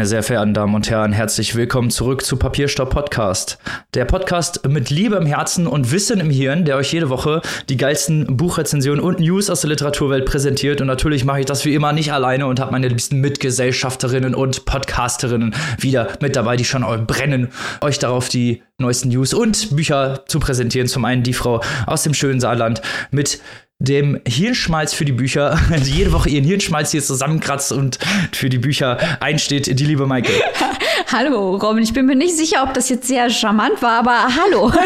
Meine sehr verehrten Damen und Herren, herzlich willkommen zurück zu Papierstopp Podcast. Der Podcast mit Liebe im Herzen und Wissen im Hirn, der euch jede Woche die geilsten Buchrezensionen und News aus der Literaturwelt präsentiert. Und natürlich mache ich das wie immer nicht alleine und habe meine liebsten Mitgesellschafterinnen und Podcasterinnen wieder mit dabei, die schon brennen, euch darauf die neuesten News und Bücher zu präsentieren. Zum einen die Frau aus dem schönen Saarland mit dem Hirnschmalz für die Bücher, also jede Woche ihren Hirnschmalz hier zusammenkratzt und für die Bücher einsteht, die liebe Maike. hallo, Robin. Ich bin mir nicht sicher, ob das jetzt sehr charmant war, aber hallo.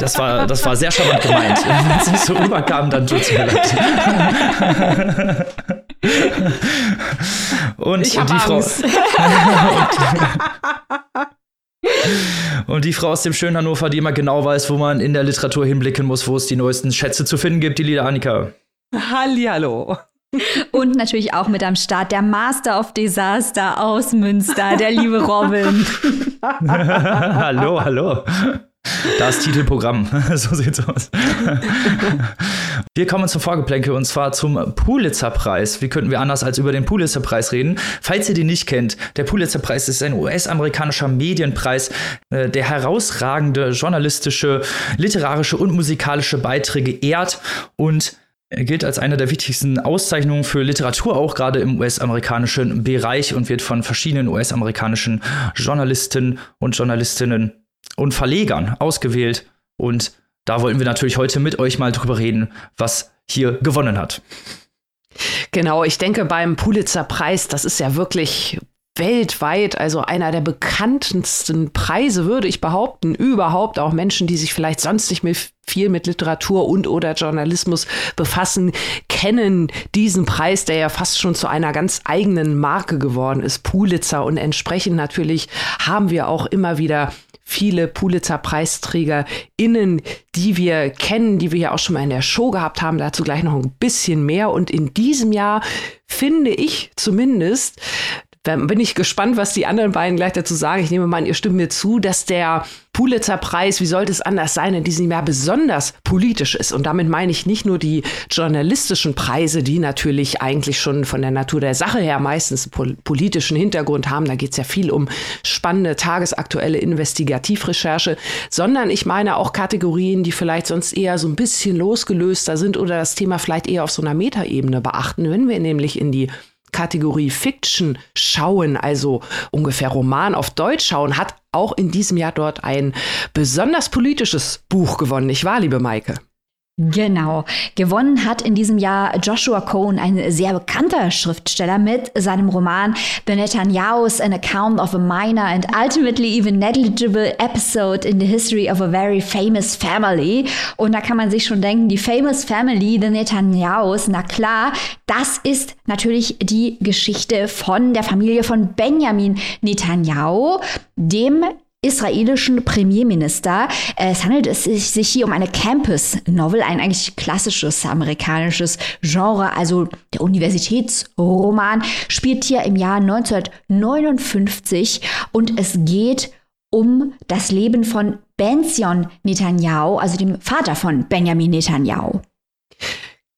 Das war, das war sehr charmant gemeint. Wenn es nicht so rüberkam, dann tut es mir leid. Und ich die. Frau. Und die Frau aus dem schönen Hannover, die immer genau weiß, wo man in der Literatur hinblicken muss, wo es die neuesten Schätze zu finden gibt, die Lieder Annika. Hallihallo. Und natürlich auch mit am Start der Master of Disaster aus Münster, der liebe Robin. hallo, hallo. Das Titelprogramm. so sieht's aus. wir kommen zum Vorgeplänkel und zwar zum Pulitzer-Preis. Wie könnten wir anders als über den Pulitzer-Preis reden? Falls ihr den nicht kennt, der Pulitzer-Preis ist ein US-amerikanischer Medienpreis, äh, der herausragende journalistische, literarische und musikalische Beiträge ehrt und er gilt als eine der wichtigsten Auszeichnungen für Literatur, auch gerade im US-amerikanischen Bereich und wird von verschiedenen US-amerikanischen Journalisten und Journalistinnen und Verlegern ausgewählt. Und da wollten wir natürlich heute mit euch mal drüber reden, was hier gewonnen hat. Genau, ich denke beim Pulitzer-Preis, das ist ja wirklich weltweit, also einer der bekanntesten Preise, würde ich behaupten, überhaupt auch Menschen, die sich vielleicht sonst nicht mehr viel mit Literatur und oder Journalismus befassen, kennen diesen Preis, der ja fast schon zu einer ganz eigenen Marke geworden ist, Pulitzer. Und entsprechend natürlich haben wir auch immer wieder viele Pulitzer-PreisträgerInnen, die wir kennen, die wir ja auch schon mal in der Show gehabt haben. Dazu gleich noch ein bisschen mehr. Und in diesem Jahr finde ich zumindest, dann bin ich gespannt, was die anderen beiden gleich dazu sagen. Ich nehme mal an, ihr stimmt mir zu, dass der Pulitzer-Preis, wie sollte es anders sein, in diesem Jahr besonders politisch ist. Und damit meine ich nicht nur die journalistischen Preise, die natürlich eigentlich schon von der Natur der Sache her meistens pol politischen Hintergrund haben. Da geht es ja viel um spannende tagesaktuelle Investigativrecherche, sondern ich meine auch Kategorien, die vielleicht sonst eher so ein bisschen losgelöster sind oder das Thema vielleicht eher auf so einer Metaebene beachten. Wenn wir nämlich in die Kategorie Fiction schauen, also ungefähr Roman auf Deutsch schauen, hat auch in diesem Jahr dort ein besonders politisches Buch gewonnen, nicht wahr, liebe Maike? Genau. Gewonnen hat in diesem Jahr Joshua Cohn, ein sehr bekannter Schriftsteller, mit seinem Roman The Netanyahu's An Account of a Minor and Ultimately Even Negligible Episode in the History of a Very Famous Family. Und da kann man sich schon denken, die Famous Family, The Netanyahu's, na klar, das ist natürlich die Geschichte von der Familie von Benjamin Netanyahu, dem israelischen Premierminister. Es handelt sich hier um eine Campus-Novel, ein eigentlich klassisches amerikanisches Genre, also der Universitätsroman, spielt hier im Jahr 1959 und es geht um das Leben von Benzion Netanyahu, also dem Vater von Benjamin Netanyahu.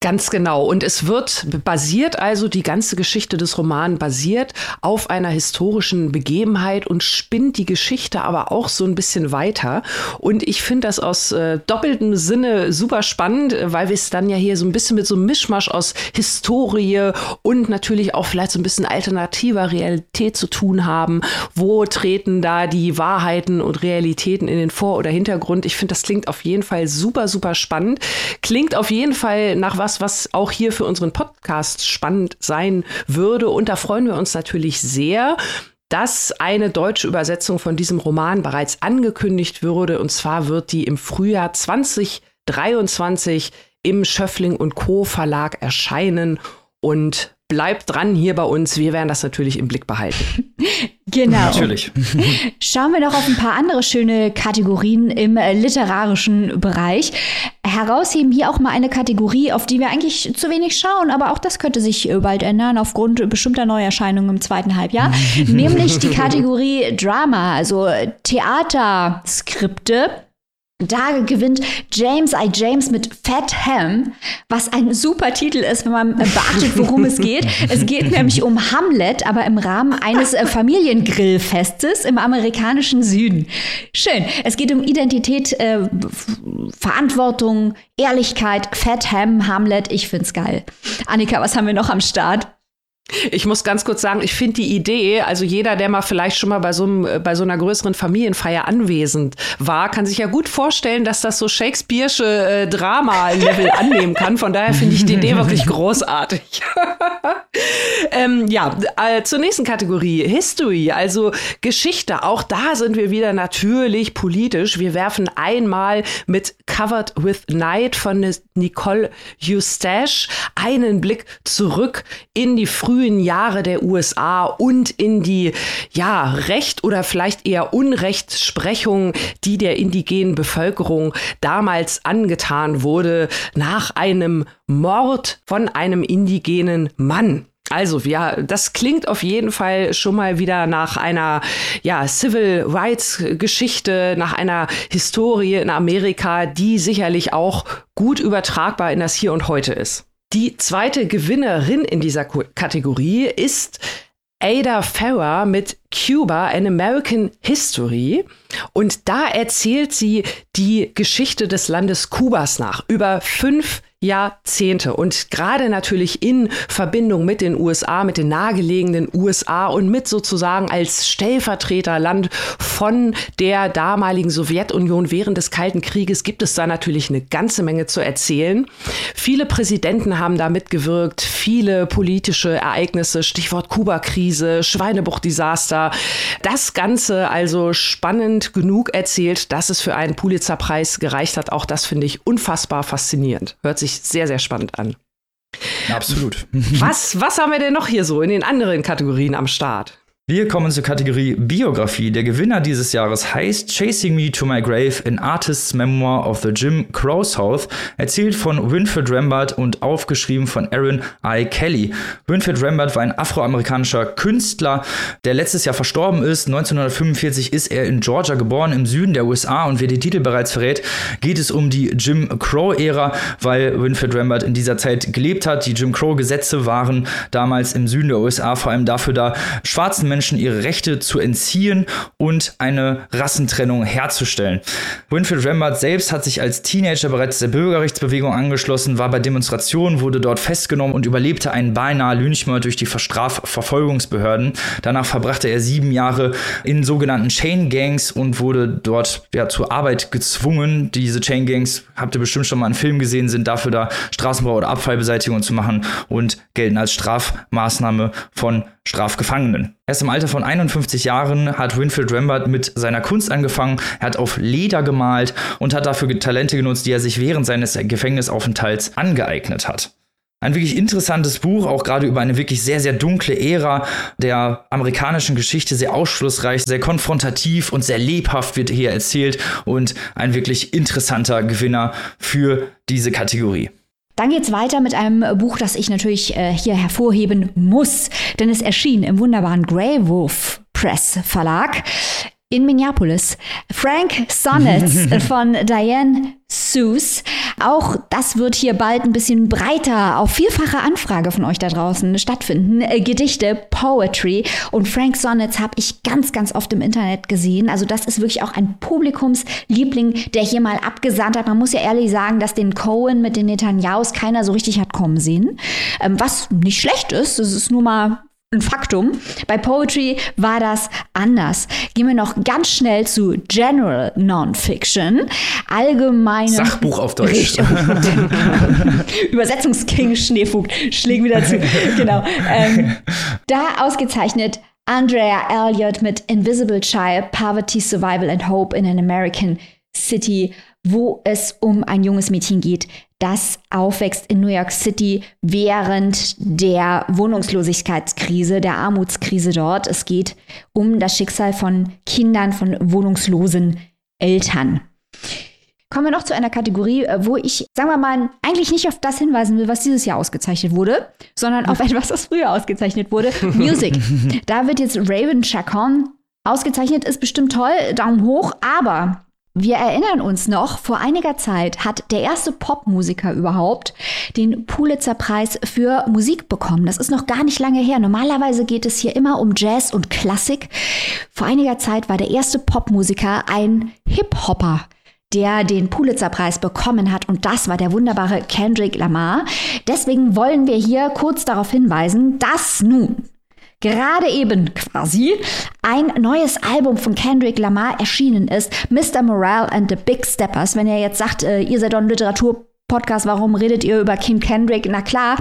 Ganz genau. Und es wird basiert, also die ganze Geschichte des Romans basiert auf einer historischen Begebenheit und spinnt die Geschichte aber auch so ein bisschen weiter. Und ich finde das aus äh, doppeltem Sinne super spannend, weil wir es dann ja hier so ein bisschen mit so einem Mischmasch aus Historie und natürlich auch vielleicht so ein bisschen alternativer Realität zu tun haben. Wo treten da die Wahrheiten und Realitäten in den Vor- oder Hintergrund? Ich finde, das klingt auf jeden Fall super, super spannend. Klingt auf jeden Fall nach was, was, was auch hier für unseren Podcast spannend sein würde. Und da freuen wir uns natürlich sehr, dass eine deutsche Übersetzung von diesem Roman bereits angekündigt würde. Und zwar wird die im Frühjahr 2023 im Schöffling und Co. Verlag erscheinen. Und bleibt dran hier bei uns. Wir werden das natürlich im Blick behalten. Genau. Natürlich. Schauen wir noch auf ein paar andere schöne Kategorien im äh, literarischen Bereich. Herausheben hier auch mal eine Kategorie, auf die wir eigentlich zu wenig schauen, aber auch das könnte sich äh, bald ändern aufgrund bestimmter Neuerscheinungen im zweiten Halbjahr, nämlich die Kategorie Drama, also Theaterskripte Da gewinnt James I. James mit Fat Ham, was ein super Titel ist, wenn man beachtet, worum es geht. Es geht nämlich um Hamlet, aber im Rahmen eines äh, Familiengrillfestes im amerikanischen Süden. Schön. Es geht um Identität, äh, Verantwortung, Ehrlichkeit, Fat Ham, Hamlet. Ich find's geil. Annika, was haben wir noch am Start? Ich muss ganz kurz sagen, ich finde die Idee, also jeder, der mal vielleicht schon mal bei so, einem, äh, bei so einer größeren Familienfeier anwesend war, kann sich ja gut vorstellen, dass das so Shakespeare'sche äh, Drama-Level annehmen kann. Von daher finde ich die Idee wirklich großartig. ähm, ja, äh, zur nächsten Kategorie, History, also Geschichte. Auch da sind wir wieder natürlich politisch. Wir werfen einmal mit Covered with Night von Nicole Eustache einen Blick zurück in die frühe frühen Jahre der USA und in die, ja, Recht oder vielleicht eher Unrechtsprechung, die der indigenen Bevölkerung damals angetan wurde, nach einem Mord von einem indigenen Mann. Also, ja, das klingt auf jeden Fall schon mal wieder nach einer ja, Civil Rights Geschichte, nach einer Historie in Amerika, die sicherlich auch gut übertragbar in das Hier und Heute ist. Die zweite Gewinnerin in dieser Kategorie ist Ada Farrer mit Cuba, an American History. Und da erzählt sie die Geschichte des Landes Kubas nach über fünf Jahrzehnte und gerade natürlich in Verbindung mit den USA, mit den nahegelegenen USA und mit sozusagen als Stellvertreterland von der damaligen Sowjetunion während des Kalten Krieges gibt es da natürlich eine ganze Menge zu erzählen. Viele Präsidenten haben da mitgewirkt, viele politische Ereignisse, Stichwort Kuba-Krise, Schweinebucht-Desaster. Das Ganze also spannend genug erzählt, dass es für einen Pulitzer-Preis gereicht hat. Auch das finde ich unfassbar faszinierend. Hört sich sich sehr, sehr spannend an. Absolut. Was, was haben wir denn noch hier so in den anderen Kategorien am Start? Wir kommen zur Kategorie Biografie. Der Gewinner dieses Jahres heißt Chasing Me to My Grave, an Artist's Memoir of the Jim Crow South, erzählt von Winfred Rambert und aufgeschrieben von Aaron I. Kelly. Winfred Rambert war ein afroamerikanischer Künstler, der letztes Jahr verstorben ist. 1945 ist er in Georgia geboren, im Süden der USA. Und wer die Titel bereits verrät, geht es um die Jim Crow-Ära, weil Winfred Rambert in dieser Zeit gelebt hat. Die Jim Crow-Gesetze waren damals im Süden der USA vor allem dafür da, schwarzen Menschen Menschen ihre Rechte zu entziehen und eine Rassentrennung herzustellen. Winfred Rambert selbst hat sich als Teenager bereits der Bürgerrechtsbewegung angeschlossen, war bei Demonstrationen, wurde dort festgenommen und überlebte einen beinahe Lynchmord durch die Strafverfolgungsbehörden. Danach verbrachte er sieben Jahre in sogenannten Chain Gangs und wurde dort ja, zur Arbeit gezwungen. Diese Chain Gangs, habt ihr bestimmt schon mal einen Film gesehen, sind dafür da, Straßenbau oder Abfallbeseitigung zu machen und gelten als Strafmaßnahme von Strafgefangenen. Erst im Alter von 51 Jahren hat Winfield Rambert mit seiner Kunst angefangen. Er hat auf Leder gemalt und hat dafür Talente genutzt, die er sich während seines Gefängnisaufenthalts angeeignet hat. Ein wirklich interessantes Buch, auch gerade über eine wirklich sehr, sehr dunkle Ära der amerikanischen Geschichte, sehr ausschlussreich, sehr konfrontativ und sehr lebhaft wird hier erzählt und ein wirklich interessanter Gewinner für diese Kategorie. Dann geht's weiter mit einem Buch, das ich natürlich äh, hier hervorheben muss, denn es erschien im wunderbaren Grey Wolf Press Verlag in Minneapolis. Frank Sonnets von Diane Seuss. Auch das wird hier bald ein bisschen breiter auf vielfache Anfrage von euch da draußen stattfinden. Äh, Gedichte, Poetry und Frank Sonnets habe ich ganz, ganz oft im Internet gesehen. Also das ist wirklich auch ein Publikumsliebling, der hier mal abgesandt hat. Man muss ja ehrlich sagen, dass den Cohen mit den Netanyahus keiner so richtig hat kommen sehen. Ähm, was nicht schlecht ist, das ist nur mal ein Faktum. Bei Poetry war das anders. Gehen wir noch ganz schnell zu General Nonfiction. Allgemeine. Sachbuch auf Deutsch. Übersetzungsking Schneefugt schlägt wieder zu. Genau. Ähm, da ausgezeichnet Andrea Elliott mit Invisible Child, Poverty, Survival and Hope in an American City, wo es um ein junges Mädchen geht, das aufwächst in New York City während der Wohnungslosigkeitskrise, der Armutskrise dort. Es geht um das Schicksal von Kindern von wohnungslosen Eltern. Kommen wir noch zu einer Kategorie, äh, wo ich, sagen wir mal, eigentlich nicht auf das hinweisen will, was dieses Jahr ausgezeichnet wurde, sondern auf etwas, das früher ausgezeichnet wurde. Music. Da wird jetzt Raven Chacon ausgezeichnet, ist bestimmt toll, Daumen hoch, aber Wir erinnern uns noch, vor einiger Zeit hat der erste Popmusiker überhaupt den Pulitzer-Preis für Musik bekommen. Das ist noch gar nicht lange her. Normalerweise geht es hier immer um Jazz und Klassik. Vor einiger Zeit war der erste Popmusiker ein Hip-Hopper der den Pulitzer-Preis bekommen hat. Und das war der wunderbare Kendrick Lamar. Deswegen wollen wir hier kurz darauf hinweisen, dass nun gerade eben quasi ein neues Album von Kendrick Lamar erschienen ist, Mr. Morale and the Big Steppers. Wenn ihr jetzt sagt, äh, ihr seid doch ein Literatur Podcast, warum redet ihr über King Kendrick? Na klar,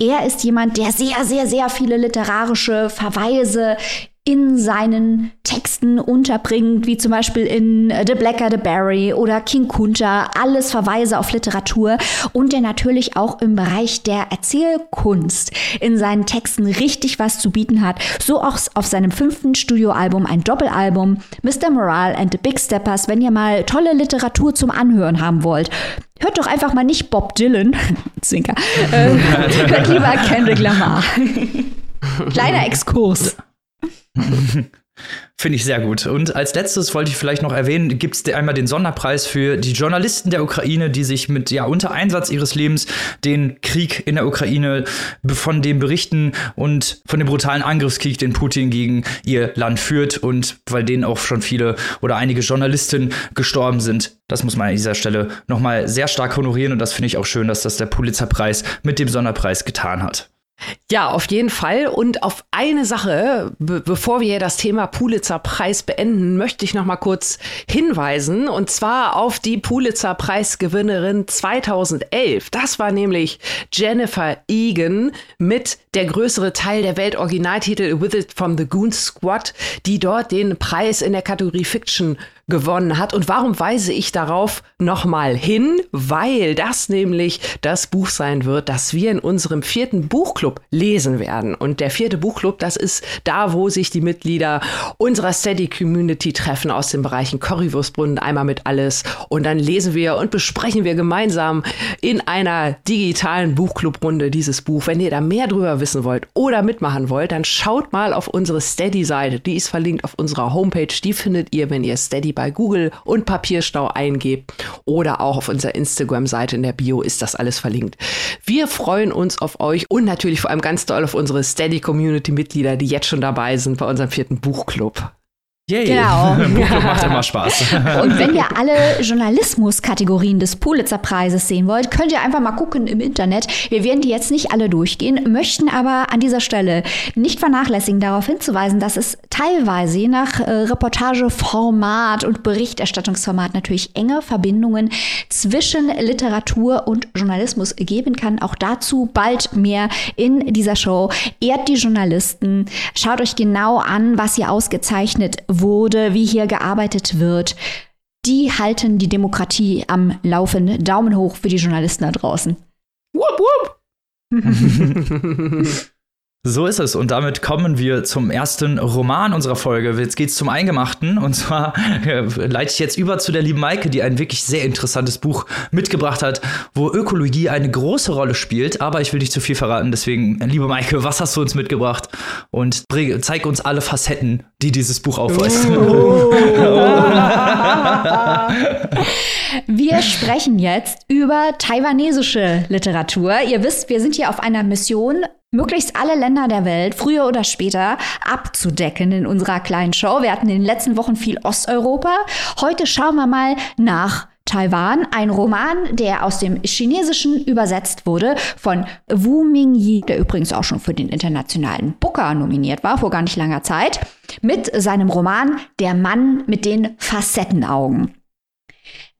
er ist jemand, der sehr, sehr, sehr viele literarische Verweise in seinen Texten unterbringt, wie zum Beispiel in The Blacker the Berry oder King Kunta, alles Verweise auf Literatur und der natürlich auch im Bereich der Erzählkunst in seinen Texten richtig was zu bieten hat. So auch auf seinem fünften Studioalbum, ein Doppelalbum, Mr. Morale and the Big Steppers, wenn ihr mal tolle Literatur zum Anhören haben wollt. Hört doch einfach mal nicht Bob Dylan, Zwinker, äh, hört lieber Kendrick Lamar. Kleiner Exkurs. Finde ich sehr gut. Und als letztes wollte ich vielleicht noch erwähnen, gibt es einmal den Sonderpreis für die Journalisten der Ukraine, die sich mit ja unter Einsatz ihres Lebens den Krieg in der Ukraine von dem berichten und von dem brutalen Angriffskrieg, den Putin gegen ihr Land führt und weil denen auch schon viele oder einige Journalisten gestorben sind. Das muss man an dieser Stelle nochmal sehr stark honorieren und das finde ich auch schön, dass das der Pulitzerpreis mit dem Sonderpreis getan hat. Ja, auf jeden Fall. Und auf eine Sache, be bevor wir das Thema Pulitzer-Preis beenden, möchte ich noch mal kurz hinweisen. Und zwar auf die Pulitzer-Preisgewinnerin 2011. Das war nämlich Jennifer Egan mit der größere Teil der Weltoriginaltitel With It from the Goon Squad, die dort den Preis in der Kategorie Fiction gewonnen hat. Und warum weise ich darauf nochmal hin? Weil das nämlich das Buch sein wird, das wir in unserem vierten Buchclub lesen werden. Und der vierte Buchclub, das ist da, wo sich die Mitglieder unserer Steady Community treffen aus den Bereichen Currywurstbrunnen, einmal mit alles. Und dann lesen wir und besprechen wir gemeinsam in einer digitalen Buchclubrunde dieses Buch. Wenn ihr da mehr drüber wissen wollt oder mitmachen wollt, dann schaut mal auf unsere Steady-Seite. Die ist verlinkt auf unserer Homepage. Die findet ihr, wenn ihr Steady bei Google und Papierstau eingebt oder auch auf unserer Instagram-Seite in der Bio ist das alles verlinkt. Wir freuen uns auf euch und natürlich vor allem ganz doll auf unsere Steady-Community-Mitglieder, die jetzt schon dabei sind bei unserem vierten Buchclub. Yay. Genau. Macht immer Spaß. Und wenn ihr alle Journalismus-Kategorien des Pulitzer-Preises sehen wollt, könnt ihr einfach mal gucken im Internet. Wir werden die jetzt nicht alle durchgehen, möchten aber an dieser Stelle nicht vernachlässigen, darauf hinzuweisen, dass es teilweise je nach äh, Reportageformat und Berichterstattungsformat natürlich enge Verbindungen zwischen Literatur und Journalismus geben kann. Auch dazu bald mehr in dieser Show. Ehrt die Journalisten. Schaut euch genau an, was ihr ausgezeichnet wurde, wie hier gearbeitet wird, die halten die Demokratie am Laufen. Daumen hoch für die Journalisten da draußen. Wupp, wupp. So ist es. Und damit kommen wir zum ersten Roman unserer Folge. Jetzt geht's zum Eingemachten. Und zwar äh, leite ich jetzt über zu der lieben Maike, die ein wirklich sehr interessantes Buch mitgebracht hat, wo Ökologie eine große Rolle spielt. Aber ich will nicht zu viel verraten. Deswegen, liebe Maike, was hast du uns mitgebracht? Und bring, zeig uns alle Facetten, die dieses Buch aufweist. Oh. wir sprechen jetzt über taiwanesische Literatur. Ihr wisst, wir sind hier auf einer Mission möglichst alle Länder der Welt früher oder später abzudecken in unserer kleinen Show. Wir hatten in den letzten Wochen viel Osteuropa. Heute schauen wir mal nach Taiwan, ein Roman, der aus dem Chinesischen übersetzt wurde von Wu Mingyi, der übrigens auch schon für den internationalen Booker nominiert war vor gar nicht langer Zeit, mit seinem Roman Der Mann mit den Facettenaugen.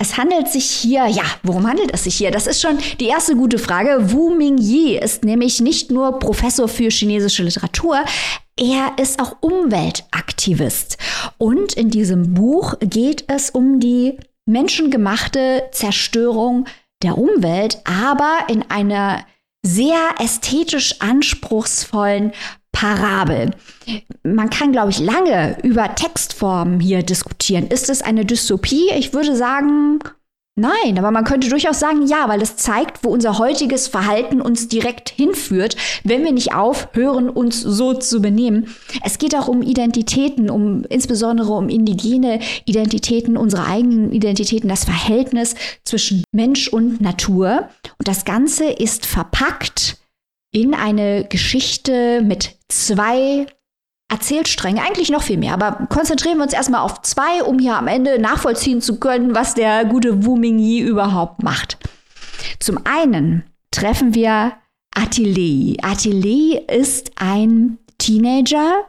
Es handelt sich hier, ja, worum handelt es sich hier? Das ist schon die erste gute Frage. Wu Mingyi ist nämlich nicht nur Professor für chinesische Literatur, er ist auch Umweltaktivist. Und in diesem Buch geht es um die menschengemachte Zerstörung der Umwelt, aber in einer sehr ästhetisch anspruchsvollen Parabel. Man kann, glaube ich, lange über Textformen hier diskutieren. Ist es eine Dystopie? Ich würde sagen, Nein, aber man könnte durchaus sagen, ja, weil es zeigt, wo unser heutiges Verhalten uns direkt hinführt, wenn wir nicht aufhören, uns so zu benehmen. Es geht auch um Identitäten, um insbesondere um indigene Identitäten, unsere eigenen Identitäten, das Verhältnis zwischen Mensch und Natur. Und das Ganze ist verpackt in eine Geschichte mit zwei Erzählstränge, eigentlich noch viel mehr, aber konzentrieren wir uns erstmal auf zwei, um hier am Ende nachvollziehen zu können, was der gute Wu Mingyi überhaupt macht. Zum einen treffen wir Attilei. Attilei ist ein Teenager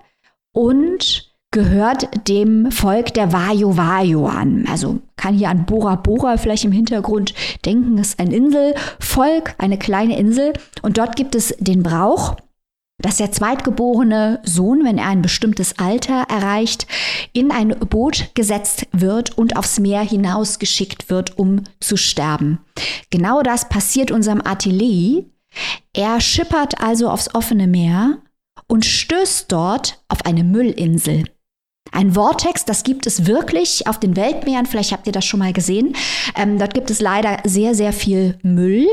und gehört dem Volk der Vajo Vajo an. Also kann hier an Bora Bora vielleicht im Hintergrund denken, ist ein Inselvolk, eine kleine Insel. Und dort gibt es den Brauch, dass der zweitgeborene Sohn, wenn er ein bestimmtes Alter erreicht, in ein Boot gesetzt wird und aufs Meer hinausgeschickt wird, um zu sterben. Genau das passiert unserem Attilei. Er schippert also aufs offene Meer und stößt dort auf eine Müllinsel. Ein Vortex, das gibt es wirklich auf den Weltmeeren. Vielleicht habt ihr das schon mal gesehen. Ähm, dort gibt es leider sehr, sehr viel Müll,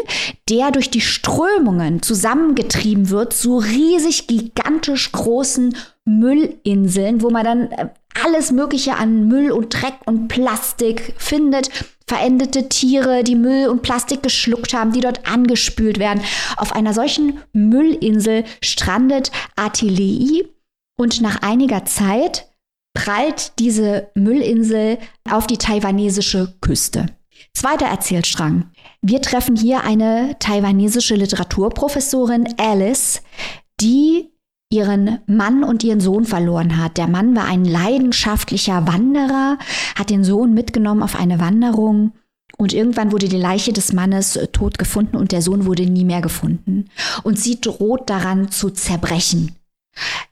der durch die Strömungen zusammengetrieben wird zu riesig, gigantisch großen Müllinseln, wo man dann äh, alles Mögliche an Müll und Dreck und Plastik findet. Verendete Tiere, die Müll und Plastik geschluckt haben, die dort angespült werden. Auf einer solchen Müllinsel strandet Artillerie und nach einiger Zeit prallt diese Müllinsel auf die taiwanesische Küste. Zweiter Erzählstrang. Wir treffen hier eine taiwanesische Literaturprofessorin Alice, die ihren Mann und ihren Sohn verloren hat. Der Mann war ein leidenschaftlicher Wanderer, hat den Sohn mitgenommen auf eine Wanderung und irgendwann wurde die Leiche des Mannes tot gefunden und der Sohn wurde nie mehr gefunden. Und sie droht daran zu zerbrechen.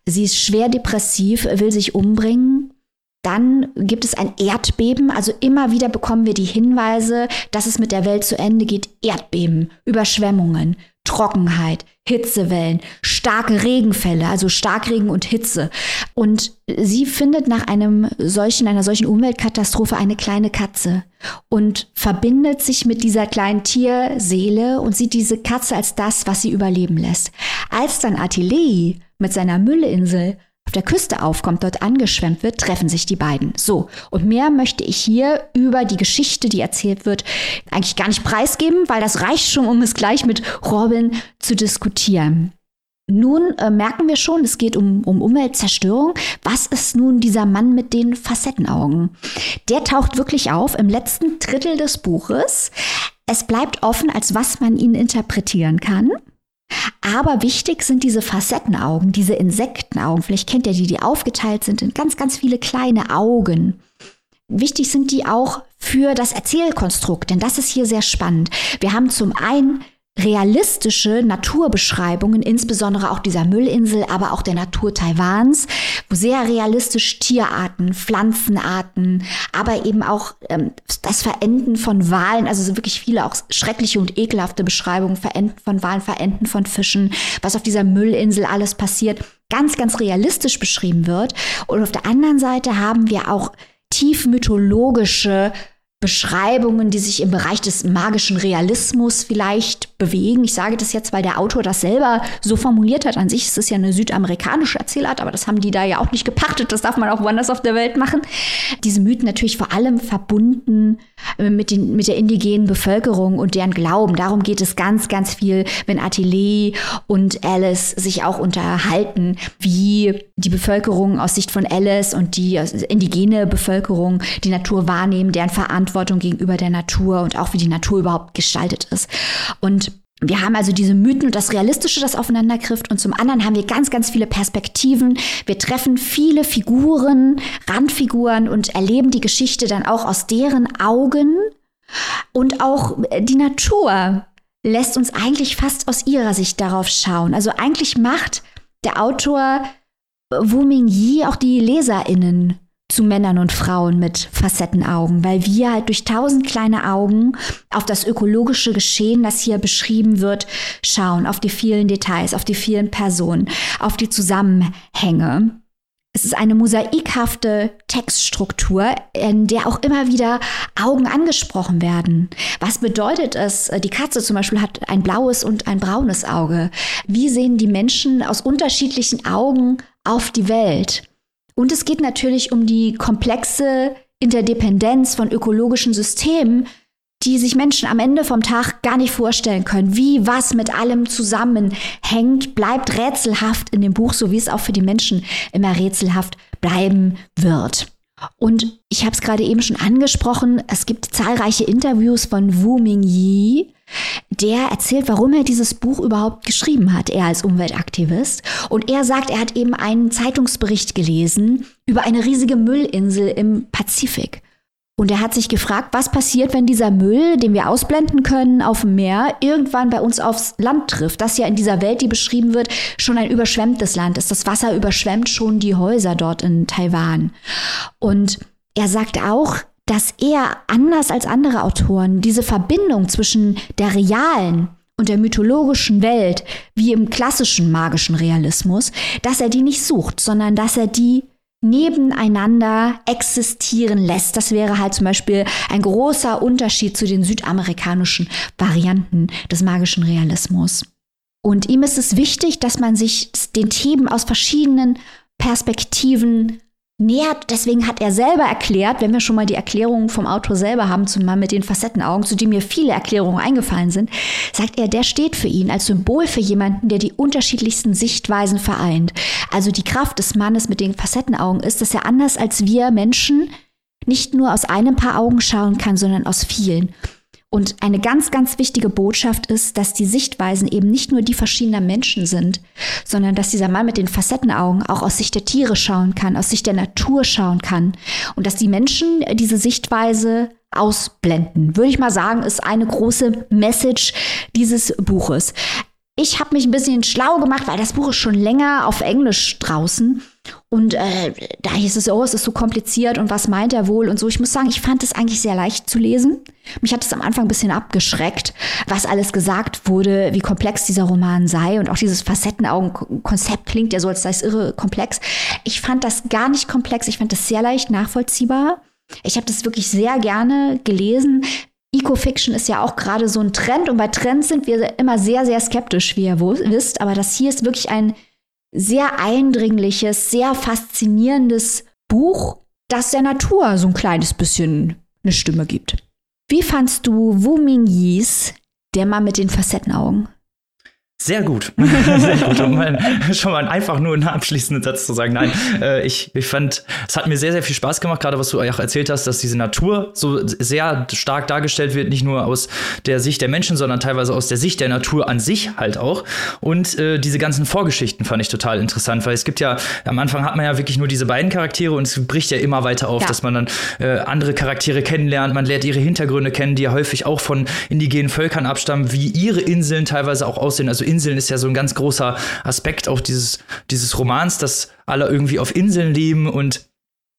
Sie ist schwer depressiv, will sich umbringen. Dann gibt es ein Erdbeben. Also immer wieder bekommen wir die Hinweise, dass es mit der Welt zu Ende geht. Erdbeben, Überschwemmungen, Trockenheit, Hitzewellen, starke Regenfälle, also Starkregen und Hitze. Und sie findet nach einem solchen, einer solchen Umweltkatastrophe eine kleine Katze und verbindet sich mit dieser kleinen Tierseele und sieht diese Katze als das, was sie überleben lässt. Als dann Attilei mit seiner Müllinsel auf der Küste aufkommt, dort angeschwemmt wird, treffen sich die beiden. So, und mehr möchte ich hier über die Geschichte, die erzählt wird, eigentlich gar nicht preisgeben, weil das reicht schon, um es gleich mit Robin zu diskutieren. Nun äh, merken wir schon, es geht um, um Umweltzerstörung. Was ist nun dieser Mann mit den Facettenaugen? Der taucht wirklich auf im letzten Drittel des Buches. Es bleibt offen, als was man ihn interpretieren kann. Aber wichtig sind diese Facettenaugen, diese Insektenaugen. Vielleicht kennt ihr die, die aufgeteilt sind in ganz, ganz viele kleine Augen. Wichtig sind die auch für das Erzählkonstrukt, denn das ist hier sehr spannend. Wir haben zum einen realistische Naturbeschreibungen, insbesondere auch dieser Müllinsel, aber auch der Natur Taiwans, wo sehr realistisch Tierarten, Pflanzenarten, aber eben auch ähm, das Verenden von Walen, also sind wirklich viele auch schreckliche und ekelhafte Beschreibungen, Verenden von Walen, Verenden von Fischen, was auf dieser Müllinsel alles passiert, ganz, ganz realistisch beschrieben wird. Und auf der anderen Seite haben wir auch tief mythologische Beschreibungen, die sich im Bereich des magischen Realismus vielleicht bewegen. Ich sage das jetzt, weil der Autor das selber so formuliert hat. An sich ist es ja eine südamerikanische Erzählart, aber das haben die da ja auch nicht gepachtet. Das darf man auch woanders auf der Welt machen. Diese Mythen natürlich vor allem verbunden äh, mit, den, mit der indigenen Bevölkerung und deren Glauben. Darum geht es ganz, ganz viel, wenn Attilé und Alice sich auch unterhalten, wie die Bevölkerung aus Sicht von Alice und die indigene Bevölkerung die Natur wahrnehmen, deren Verantwortung Verantwortung gegenüber der Natur und auch wie die Natur überhaupt gestaltet ist. Und wir haben also diese Mythen und das Realistische, das aufeinander grifft. Und zum anderen haben wir ganz, ganz viele Perspektiven. Wir treffen viele Figuren, Randfiguren und erleben die Geschichte dann auch aus deren Augen. Und auch die Natur lässt uns eigentlich fast aus ihrer Sicht darauf schauen. Also eigentlich macht der Autor Wu Mingyi auch die LeserInnen zu Männern und Frauen mit Facettenaugen, weil wir halt durch tausend kleine Augen auf das ökologische Geschehen, das hier beschrieben wird, schauen, auf die vielen Details, auf die vielen Personen, auf die Zusammenhänge. Es ist eine mosaikhafte Textstruktur, in der auch immer wieder Augen angesprochen werden. Was bedeutet es? Die Katze zum Beispiel hat ein blaues und ein braunes Auge. Wie sehen die Menschen aus unterschiedlichen Augen auf die Welt? Und es geht natürlich um die komplexe Interdependenz von ökologischen Systemen, die sich Menschen am Ende vom Tag gar nicht vorstellen können. Wie was mit allem zusammenhängt, bleibt rätselhaft in dem Buch, so wie es auch für die Menschen immer rätselhaft bleiben wird. Und ich habe es gerade eben schon angesprochen, es gibt zahlreiche Interviews von Wu Mingyi, der erzählt, warum er dieses Buch überhaupt geschrieben hat, er als Umweltaktivist. Und er sagt, er hat eben einen Zeitungsbericht gelesen über eine riesige Müllinsel im Pazifik. Und er hat sich gefragt, was passiert, wenn dieser Müll, den wir ausblenden können auf dem Meer, irgendwann bei uns aufs Land trifft. Das ja in dieser Welt, die beschrieben wird, schon ein überschwemmtes Land ist. Das Wasser überschwemmt schon die Häuser dort in Taiwan. Und er sagt auch, dass er anders als andere Autoren diese Verbindung zwischen der realen und der mythologischen Welt, wie im klassischen magischen Realismus, dass er die nicht sucht, sondern dass er die nebeneinander existieren lässt. Das wäre halt zum Beispiel ein großer Unterschied zu den südamerikanischen Varianten des magischen Realismus. Und ihm ist es wichtig, dass man sich den Themen aus verschiedenen Perspektiven nähert. Deswegen hat er selber erklärt, wenn wir schon mal die Erklärungen vom Autor selber haben, zum Mann mit den Facettenaugen, zu dem mir viele Erklärungen eingefallen sind, sagt er, der steht für ihn als Symbol für jemanden, der die unterschiedlichsten Sichtweisen vereint. Also die Kraft des Mannes mit den Facettenaugen ist, dass er anders als wir Menschen nicht nur aus einem Paar Augen schauen kann, sondern aus vielen. Und eine ganz, ganz wichtige Botschaft ist, dass die Sichtweisen eben nicht nur die verschiedener Menschen sind, sondern dass dieser Mann mit den Facettenaugen auch aus Sicht der Tiere schauen kann, aus Sicht der Natur schauen kann und dass die Menschen diese Sichtweise ausblenden. Würde ich mal sagen, ist eine große Message dieses Buches. Ich habe mich ein bisschen schlau gemacht, weil das Buch ist schon länger auf Englisch draußen. Und äh, da hieß es, oh, es ist so kompliziert und was meint er wohl und so. Ich muss sagen, ich fand es eigentlich sehr leicht zu lesen. Mich hat es am Anfang ein bisschen abgeschreckt, was alles gesagt wurde, wie komplex dieser Roman sei und auch dieses Facettenaugen-Konzept klingt ja so, als sei es irre komplex. Ich fand das gar nicht komplex, ich fand das sehr leicht nachvollziehbar. Ich habe das wirklich sehr gerne gelesen. Ecofiction ist ja auch gerade so ein Trend und bei Trends sind wir immer sehr, sehr skeptisch, wie ihr wisst. Aber das hier ist wirklich ein sehr eindringliches, sehr faszinierendes Buch, das der Natur so ein kleines bisschen eine Stimme gibt. Wie fandst du Wu Mingyis Der Mann mit den Facettenaugen? Sehr gut. Sehr gut. Um mal, schon mal einfach nur einen abschließenden Satz zu sagen. Nein, äh, ich, ich fand, es hat mir sehr, sehr viel Spaß gemacht, gerade was du auch erzählt hast, dass diese Natur so sehr stark dargestellt wird, nicht nur aus der Sicht der Menschen, sondern teilweise aus der Sicht der Natur an sich halt auch. Und äh, diese ganzen Vorgeschichten fand ich total interessant, weil es gibt ja, am Anfang hat man ja wirklich nur diese beiden Charaktere und es bricht ja immer weiter auf, ja. dass man dann äh, andere Charaktere kennenlernt, man lernt ihre Hintergründe kennen, die ja häufig auch von indigenen Völkern abstammen, wie ihre Inseln teilweise auch aussehen. Also Inseln ist ja so ein ganz großer Aspekt auch dieses, dieses Romans, dass alle irgendwie auf Inseln leben und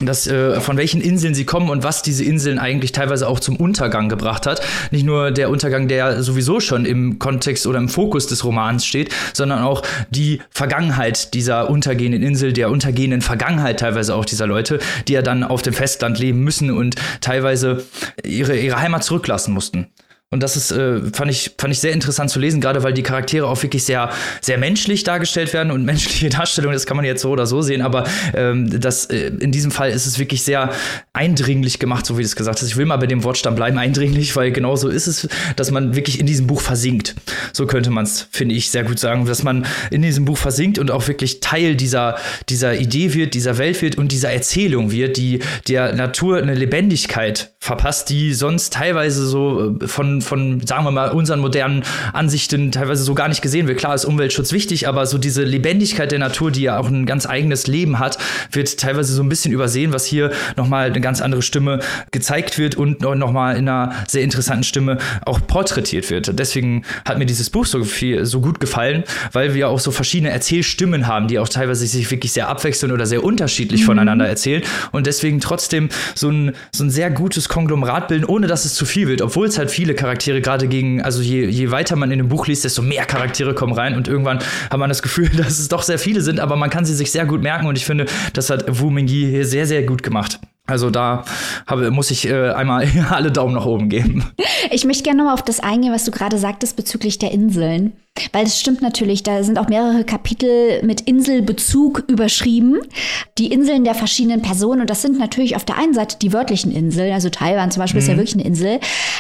das, äh, von welchen Inseln sie kommen und was diese Inseln eigentlich teilweise auch zum Untergang gebracht hat. Nicht nur der Untergang, der sowieso schon im Kontext oder im Fokus des Romans steht, sondern auch die Vergangenheit dieser untergehenden Insel, der untergehenden Vergangenheit teilweise auch dieser Leute, die ja dann auf dem Festland leben müssen und teilweise ihre, ihre Heimat zurücklassen mussten. Und das ist, äh, fand, ich, fand ich sehr interessant zu lesen, gerade weil die Charaktere auch wirklich sehr, sehr menschlich dargestellt werden und menschliche Darstellung, das kann man jetzt so oder so sehen, aber ähm, das, äh, in diesem Fall ist es wirklich sehr eindringlich gemacht, so wie du es gesagt hast. Ich will mal bei dem Wortstamm bleiben, eindringlich, weil genau so ist es, dass man wirklich in diesem Buch versinkt. So könnte man es, finde ich, sehr gut sagen, dass man in diesem Buch versinkt und auch wirklich Teil dieser, dieser Idee wird, dieser Welt wird und dieser Erzählung wird, die der Natur eine Lebendigkeit verpasst, die sonst teilweise so äh, von von, sagen wir mal, unseren modernen Ansichten teilweise so gar nicht gesehen wird. Klar ist Umweltschutz wichtig, aber so diese Lebendigkeit der Natur, die ja auch ein ganz eigenes Leben hat, wird teilweise so ein bisschen übersehen, was hier nochmal eine ganz andere Stimme gezeigt wird und nochmal in einer sehr interessanten Stimme auch porträtiert wird. Deswegen hat mir dieses Buch so viel, so gut gefallen, weil wir auch so verschiedene Erzählstimmen haben, die auch teilweise sich wirklich sehr abwechseln oder sehr unterschiedlich mhm. voneinander erzählen und deswegen trotzdem so ein, so ein sehr gutes Konglomerat bilden, ohne dass es zu viel wird, obwohl es halt viele Charaktere gerade gegen, also je, je weiter man in dem Buch liest, desto mehr Charaktere kommen rein und irgendwann hat man das Gefühl, dass es doch sehr viele sind, aber man kann sie sich sehr gut merken und ich finde, das hat Wu Mingyi hier sehr, sehr gut gemacht. Also da habe, muss ich äh, einmal alle Daumen nach oben geben. Ich möchte gerne nochmal auf das eingehen, was du gerade sagtest bezüglich der Inseln. Weil es stimmt natürlich, da sind auch mehrere Kapitel mit Inselbezug überschrieben. Die Inseln der verschiedenen Personen. Und das sind natürlich auf der einen Seite die wörtlichen Inseln. Also Taiwan zum Beispiel mhm. ist ja mhm. wirklich eine Insel.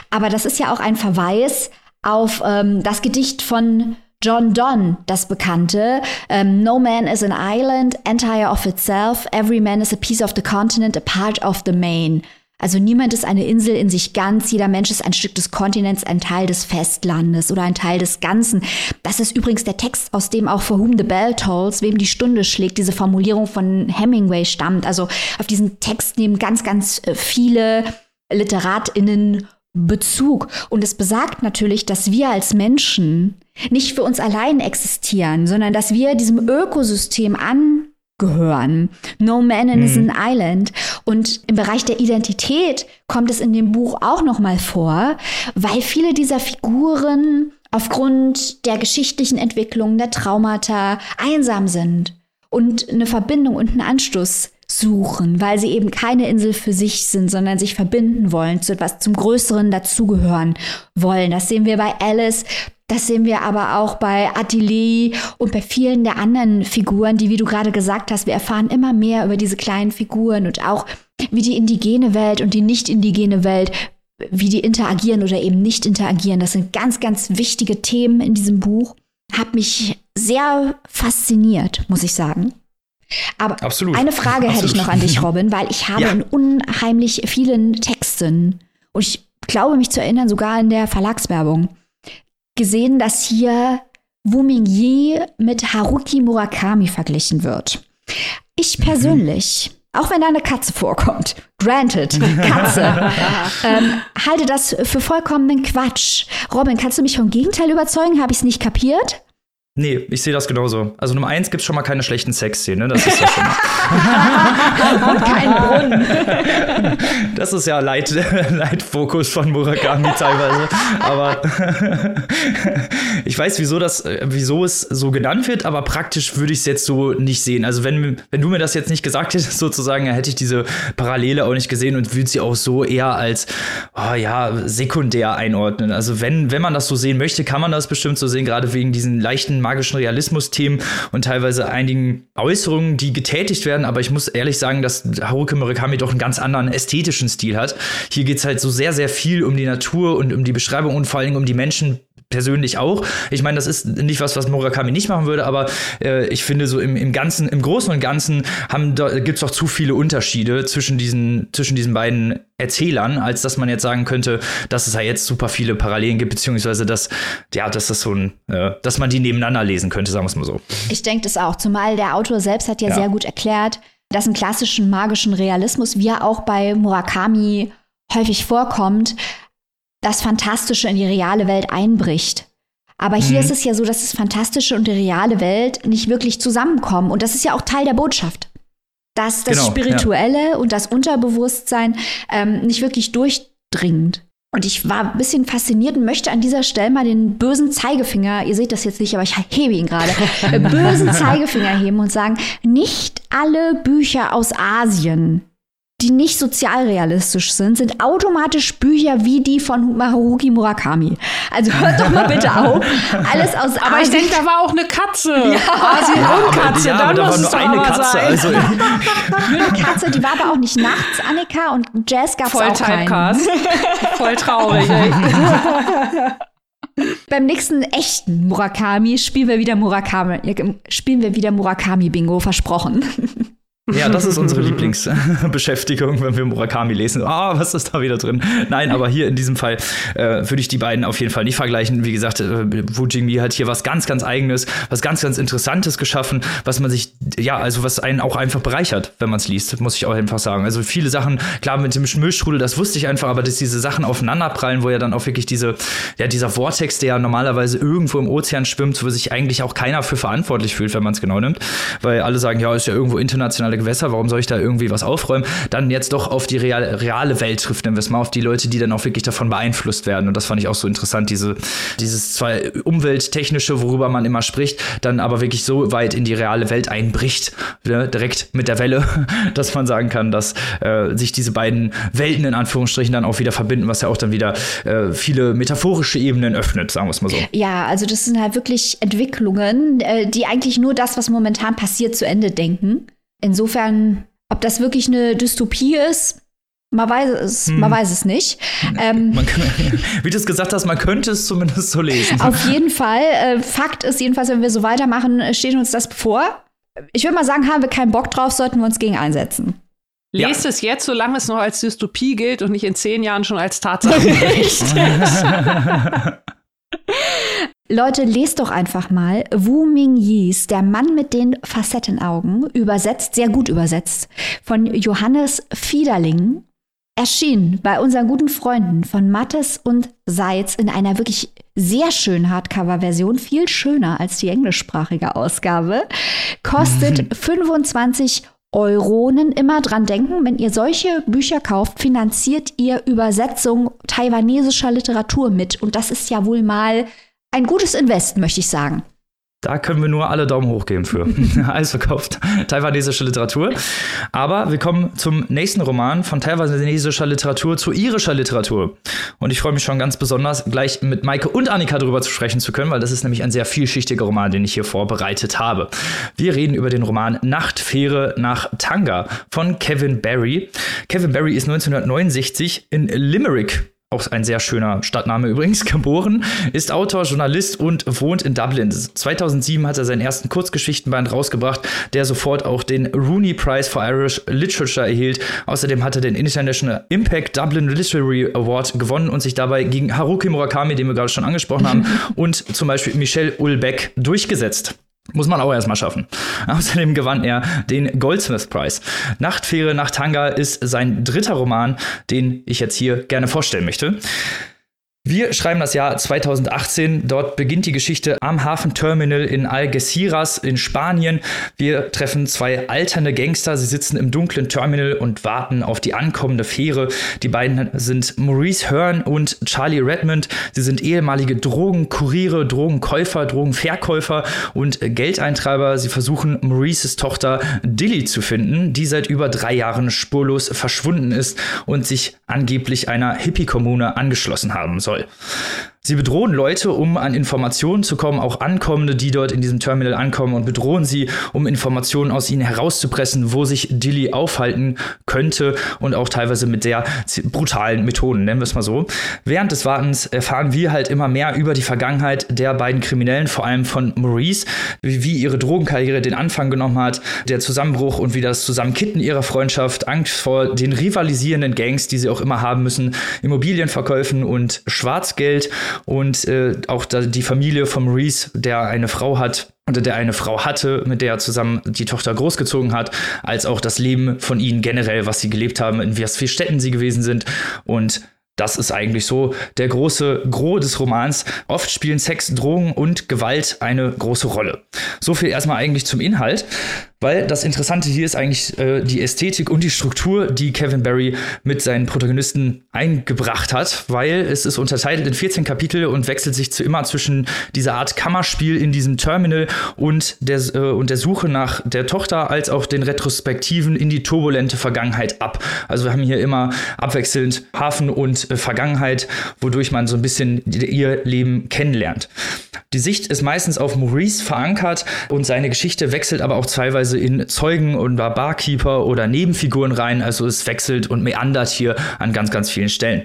Aber das ist ja auch ein Verweis auf ähm, das Gedicht von John Donne, das bekannte. Um, ähm, no man is an island, entire of itself. Every man is a piece of the continent, a part of the main. Also niemand ist eine Insel in sich ganz, jeder Mensch ist ein Stück des Kontinents, ein Teil des Festlandes oder ein Teil des Ganzen. Das ist übrigens der Text, aus dem auch For Whom the Bell Tolls, wem die Stunde schlägt, diese Formulierung von Hemingway stammt. Also auf diesen Text nehmen ganz, ganz äh, viele LiteratInnen Bezug. Und es besagt natürlich, dass wir als Menschen nicht für uns allein existieren, sondern dass wir diesem Ökosystem angehören. No man is an mhm. island. Und im Bereich der Identität kommt es in dem Buch auch noch mal vor, weil viele dieser Figuren aufgrund der geschichtlichen Entwicklung, der Traumata einsam sind und eine Verbindung und einen Anstoß suchen, weil sie eben keine Insel für sich sind, sondern sich verbinden wollen, zu etwas zum Größeren dazugehören wollen. Das sehen wir bei Alice, das sehen wir aber auch bei Adili und bei vielen der anderen Figuren, die, wie du gerade gesagt hast, wir erfahren immer mehr über diese kleinen Figuren und auch wie die indigene Welt und die nicht indigene Welt, wie die interagieren oder eben nicht interagieren. Das sind ganz, ganz wichtige Themen in diesem Buch. Hat mich sehr fasziniert, muss ich sagen. Aber Absolut. eine Frage Absolut. hätte ich noch an dich, Robin, weil ich habe ja. in unheimlich vielen Texten und ich glaube mich zu erinnern, sogar in der Verlagswerbung, gesehen, dass hier Wu Mingyi mit Haruki Murakami verglichen wird. Ich mhm. persönlich, mhm. auch wenn da eine Katze vorkommt, granted, Katze, ähm, halte das für vollkommenen Quatsch. Robin, kannst du mich vom Gegenteil überzeugen? Habe ich es nicht kapiert? Nee, ich sehe das genauso. Also Nummer eins gibt es schon mal keine schlechten Sexszenen, ne? Das ist ja schon mal. Und kein Brunnen. Das ist ja Leit Leitfokus von Murakami teilweise. Aber ich weiß, wieso das, wieso es so genannt wird, aber praktisch würde ich es jetzt so nicht sehen. Also wenn, wenn du mir das jetzt nicht gesagt hättest, sozusagen, hätte ich diese Parallele auch nicht gesehen und würde sie auch so eher als oh ja, sekundär einordnen. Also wenn, wenn man das so sehen möchte, kann man das bestimmt so sehen, gerade wegen diesen leichten magischen Realismus-Themen und teilweise einigen Äußerungen, die getätigt werden. Aber ich muss ehrlich sagen, dass Haruki Murakami doch einen ganz anderen ästhetischen Stil hat. Hier geht es halt so sehr, sehr viel um die Natur und um die Beschreibung und vor allen Dingen um die Menschen persönlich auch. Ich meine, das ist nicht was, was Murakami nicht machen würde, aber äh, ich finde so im, im Ganzen, im Großen und Ganzen haben da gibt's doch zu viele Unterschiede zwischen diesen, zwischen diesen beiden Erzählern, als dass man jetzt sagen könnte, dass es ja jetzt super viele Parallelen gibt, beziehungsweise dass, ja, dass das so ein, äh, dass man die nebeneinander lesen könnte, sagen wir es mal so. Ich denke das auch, zumal der Autor selbst hat ja, ja. sehr gut erklärt, dass im klassischen magischen Realismus, wie er auch bei Murakami häufig vorkommt, das Fantastische in die reale Welt einbricht. Aber hier mhm. ist es ja so, dass das Fantastische und die reale Welt nicht wirklich zusammenkommen. Und das ist ja auch Teil der Botschaft. Dass das genau, Spirituelle ja. und das Unterbewusstsein ähm, nicht wirklich durchdringt. Und ich war ein bisschen fasziniert und möchte an dieser Stelle mal den bösen Zeigefinger, ihr seht das jetzt nicht, aber ich hebe ihn gerade, bösen Zeigefinger heben und sagen, nicht alle Bücher aus Asien die nicht sozialrealistisch sind, sind automatisch Bücher wie die von Haruki Murakami. Also hört doch mal bitte auf. Alles aus Aber Asien. ich denke, da war auch eine Katze. Ja. Asien ja, und Katze. Ja, aber da war nur eine Katze. Sein. Also. nur eine Katze, die war aber auch nicht nachts, Annika, und Jazz gab es auch Typecast. Voll traurig. Beim nächsten echten Murakami spielen wir wieder Murakami, spielen wir wieder Murakami Bingo, versprochen. Ja, das ist unsere Lieblingsbeschäftigung, wenn wir Murakami lesen. Ah, oh, was ist da wieder drin? Nein, aber hier in diesem Fall äh, würde ich die beiden auf jeden Fall nicht vergleichen. Wie gesagt, äh, Wu hat hier was ganz, ganz Eigenes, was ganz, ganz Interessantes geschaffen, was man sich, ja, also was einen auch einfach bereichert, wenn man es liest, muss ich auch einfach sagen. Also viele Sachen, klar, mit dem Müllstrudel, das wusste ich einfach, aber dass diese Sachen aufeinanderprallen, wo ja dann auch wirklich diese, ja, dieser Vortex, der ja normalerweise irgendwo im Ozean schwimmt, wo sich eigentlich auch keiner für verantwortlich fühlt, wenn man es genau nimmt, weil alle sagen, ja, ist ja irgendwo international internationale Gewässer, warum soll ich da irgendwie was aufräumen? Dann jetzt doch auf die real, reale Welt trifft, nennen wir es mal, auf die Leute, die dann auch wirklich davon beeinflusst werden. Und das fand ich auch so interessant, diese, dieses zwar umwelttechnische, worüber man immer spricht, dann aber wirklich so weit in die reale Welt einbricht, ne, direkt mit der Welle, dass man sagen kann, dass äh, sich diese beiden Welten in Anführungsstrichen dann auch wieder verbinden, was ja auch dann wieder äh, viele metaphorische Ebenen öffnet, sagen wir es mal so. Ja, also das sind halt wirklich Entwicklungen, äh, die eigentlich nur das, was momentan passiert, zu Ende denken. Insofern, ob das wirklich eine Dystopie ist, man weiß es, hm. man weiß es nicht. Ähm, kann, wie du es gesagt hast, man könnte es zumindest so lesen. Auf jeden Fall. Äh, Fakt ist jedenfalls, wenn wir so weitermachen, steht uns das bevor. Ich würde mal sagen, haben wir keinen Bock drauf, sollten wir uns gegen einsetzen. Lest ja. es jetzt, solange es noch als Dystopie gilt und nicht in zehn Jahren schon als Tatsache. Leute, lest doch einfach mal Wu Ming Yis, der Mann mit den Facettenaugen, übersetzt, sehr gut übersetzt, von Johannes Fiederling, erschien bei unseren guten Freunden von Mattes und Seitz in einer wirklich sehr schönen Hardcover-Version, viel schöner als die englischsprachige Ausgabe, kostet 25 Euronen immer dran denken, wenn ihr solche Bücher kauft, finanziert ihr Übersetzung taiwanesischer Literatur mit. Und das ist ja wohl mal ein gutes Invest, möchte ich sagen. Da können wir nur alle Daumen hoch geben für. Alles verkauft. Taiwanesische Literatur. Aber wir kommen zum nächsten Roman von taiwanesischer Literatur zu irischer Literatur. Und ich freue mich schon ganz besonders, gleich mit Maike und Annika darüber zu sprechen zu können, weil das ist nämlich ein sehr vielschichtiger Roman, den ich hier vorbereitet habe. Wir reden über den Roman Nachtfähre nach Tanga von Kevin Barry. Kevin Barry ist 1969 in Limerick auch ein sehr schöner Stadtname übrigens, geboren, ist Autor, Journalist und wohnt in Dublin. 2007 hat er seinen ersten Kurzgeschichtenband rausgebracht, der sofort auch den Rooney Prize for Irish Literature erhielt. Außerdem hat er den International Impact Dublin Literary Award gewonnen und sich dabei gegen Haruki Murakami, den wir gerade schon angesprochen haben, und zum Beispiel Michelle Ulbeck durchgesetzt. Muss man auch erstmal schaffen. Außerdem gewann er den Goldsmith Prize. Nachtfähre nach Tanga ist sein dritter Roman, den ich jetzt hier gerne vorstellen möchte. Wir schreiben das Jahr 2018. Dort beginnt die Geschichte am Hafenterminal in Algeciras in Spanien. Wir treffen zwei alternde Gangster. Sie sitzen im dunklen Terminal und warten auf die ankommende Fähre. Die beiden sind Maurice Hearn und Charlie Redmond. Sie sind ehemalige Drogenkuriere, Drogenkäufer, Drogenverkäufer und Geldeintreiber. Sie versuchen Maurices Tochter Dilly zu finden, die seit über drei Jahren spurlos verschwunden ist und sich angeblich einer Hippie-Kommune angeschlossen haben soll soll. Sie bedrohen Leute, um an Informationen zu kommen, auch Ankommende, die dort in diesem Terminal ankommen und bedrohen sie, um Informationen aus ihnen herauszupressen, wo sich Dilly aufhalten könnte und auch teilweise mit sehr brutalen Methoden, nennen wir es mal so. Während des Wartens erfahren wir halt immer mehr über die Vergangenheit der beiden Kriminellen, vor allem von Maurice, wie ihre Drogenkarriere den Anfang genommen hat, der Zusammenbruch und wie das Zusammenkitten ihrer Freundschaft, Angst vor den rivalisierenden Gangs, die sie auch immer haben müssen, Immobilienverkäufen und Schwarzgeld und äh, auch die Familie von Maurice, der eine Frau hat, oder der eine Frau hatte, mit der er zusammen die Tochter großgezogen hat, als auch das Leben von ihnen generell, was sie gelebt haben, in was für Städten sie gewesen sind und das ist eigentlich so der große Gros des Romans. Oft spielen Sex, Drogen und Gewalt eine große Rolle. So viel erstmal eigentlich zum Inhalt. Weil das Interessante hier ist eigentlich äh, die Ästhetik und die Struktur, die Kevin Barry mit seinen Protagonisten eingebracht hat, weil es ist unterteilt in 14 Kapitel und wechselt sich zu immer zwischen dieser Art Kammerspiel in diesem Terminal und der, äh, und der Suche nach der Tochter als auch den Retrospektiven in die turbulente Vergangenheit ab. Also wir haben hier immer abwechselnd Hafen und äh, Vergangenheit, wodurch man so ein bisschen ihr Leben kennenlernt. Die Sicht ist meistens auf Maurice verankert und seine Geschichte wechselt aber auch teilweise in Zeugen oder Barkeeper oder Nebenfiguren rein. Also es wechselt und meandert hier an ganz, ganz vielen Stellen.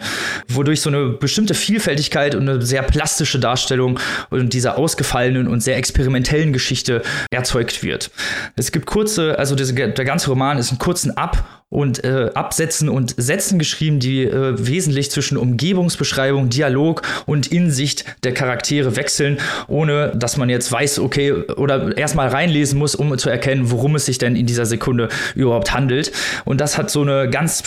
Wodurch so eine bestimmte Vielfältigkeit und eine sehr plastische Darstellung und dieser ausgefallenen und sehr experimentellen Geschichte erzeugt wird. Es gibt kurze, also der ganze Roman ist einen kurzen Ab- und äh, Absätzen und Sätzen geschrieben, die äh, wesentlich zwischen Umgebungsbeschreibung, Dialog und Insicht der Charaktere wechseln, ohne dass man jetzt weiß, okay, oder erstmal reinlesen muss, um zu erkennen, worum es sich denn in dieser Sekunde überhaupt handelt. Und das hat so eine ganz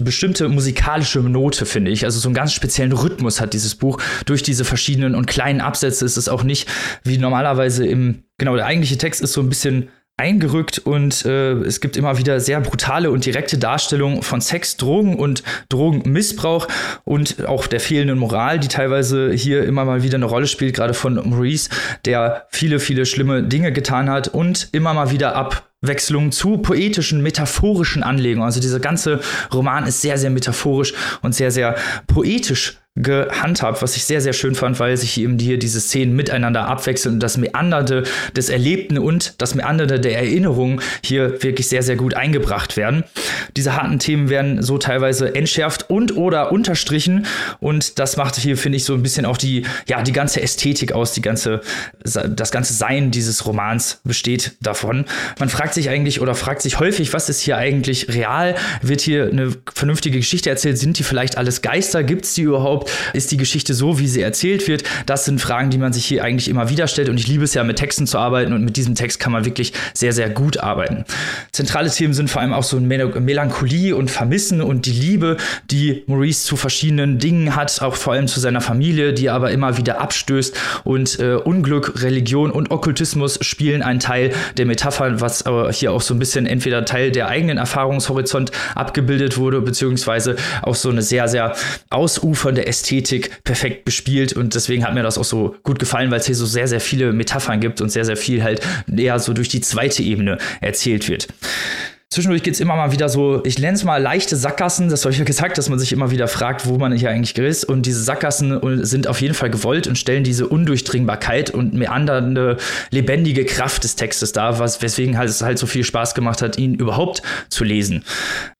bestimmte musikalische Note, finde ich. Also so einen ganz speziellen Rhythmus hat dieses Buch. Durch diese verschiedenen und kleinen Absätze ist es auch nicht wie normalerweise im, genau, der eigentliche Text ist so ein bisschen eingerückt und äh, es gibt immer wieder sehr brutale und direkte Darstellungen von Sex, Drogen und Drogenmissbrauch und auch der fehlenden Moral, die teilweise hier immer mal wieder eine Rolle spielt, gerade von Maurice, der viele, viele schlimme Dinge getan hat und immer mal wieder ab Abwechslung zu poetischen, metaphorischen Anlegungen. Also dieser ganze Roman ist sehr, sehr metaphorisch und sehr, sehr poetisch gehandhabt, was ich sehr, sehr schön fand, weil sich eben hier diese Szenen miteinander abwechseln und das Meanderte des Erlebten und das Meanderte der Erinnerungen hier wirklich sehr, sehr gut eingebracht werden. Diese harten Themen werden so teilweise entschärft und oder unterstrichen und das macht hier, finde ich, so ein bisschen auch die, ja, die ganze Ästhetik aus, die ganze, das ganze Sein dieses Romans besteht davon. Man fragt sich eigentlich oder fragt sich häufig, was ist hier eigentlich real? Wird hier eine vernünftige Geschichte erzählt? Sind die vielleicht alles Geister? Gibt es die überhaupt? Ist die Geschichte so, wie sie erzählt wird? Das sind Fragen, die man sich hier eigentlich immer wieder stellt. Und ich liebe es ja, mit Texten zu arbeiten. Und mit diesem Text kann man wirklich sehr, sehr gut arbeiten. Zentrale Themen sind vor allem auch so Melancholie und Vermissen und die Liebe, die Maurice zu verschiedenen Dingen hat, auch vor allem zu seiner Familie, die aber immer wieder abstößt. Und äh, Unglück, Religion und Okkultismus spielen einen Teil der Metapher, was aber hier auch so ein bisschen entweder Teil der eigenen Erfahrungshorizont abgebildet wurde, beziehungsweise auch so eine sehr, sehr ausufernde Ästhetik perfekt bespielt und deswegen hat mir das auch so gut gefallen, weil es hier so sehr, sehr viele Metaphern gibt und sehr, sehr viel halt eher so durch die zweite Ebene erzählt wird. Zwischendurch geht es immer mal wieder so, ich nenne es mal leichte Sackgassen. Das habe ich ja gesagt, dass man sich immer wieder fragt, wo man hier eigentlich ist. Und diese Sackgassen sind auf jeden Fall gewollt und stellen diese Undurchdringbarkeit und meandernde, lebendige Kraft des Textes dar, was, weswegen halt es halt so viel Spaß gemacht hat, ihn überhaupt zu lesen.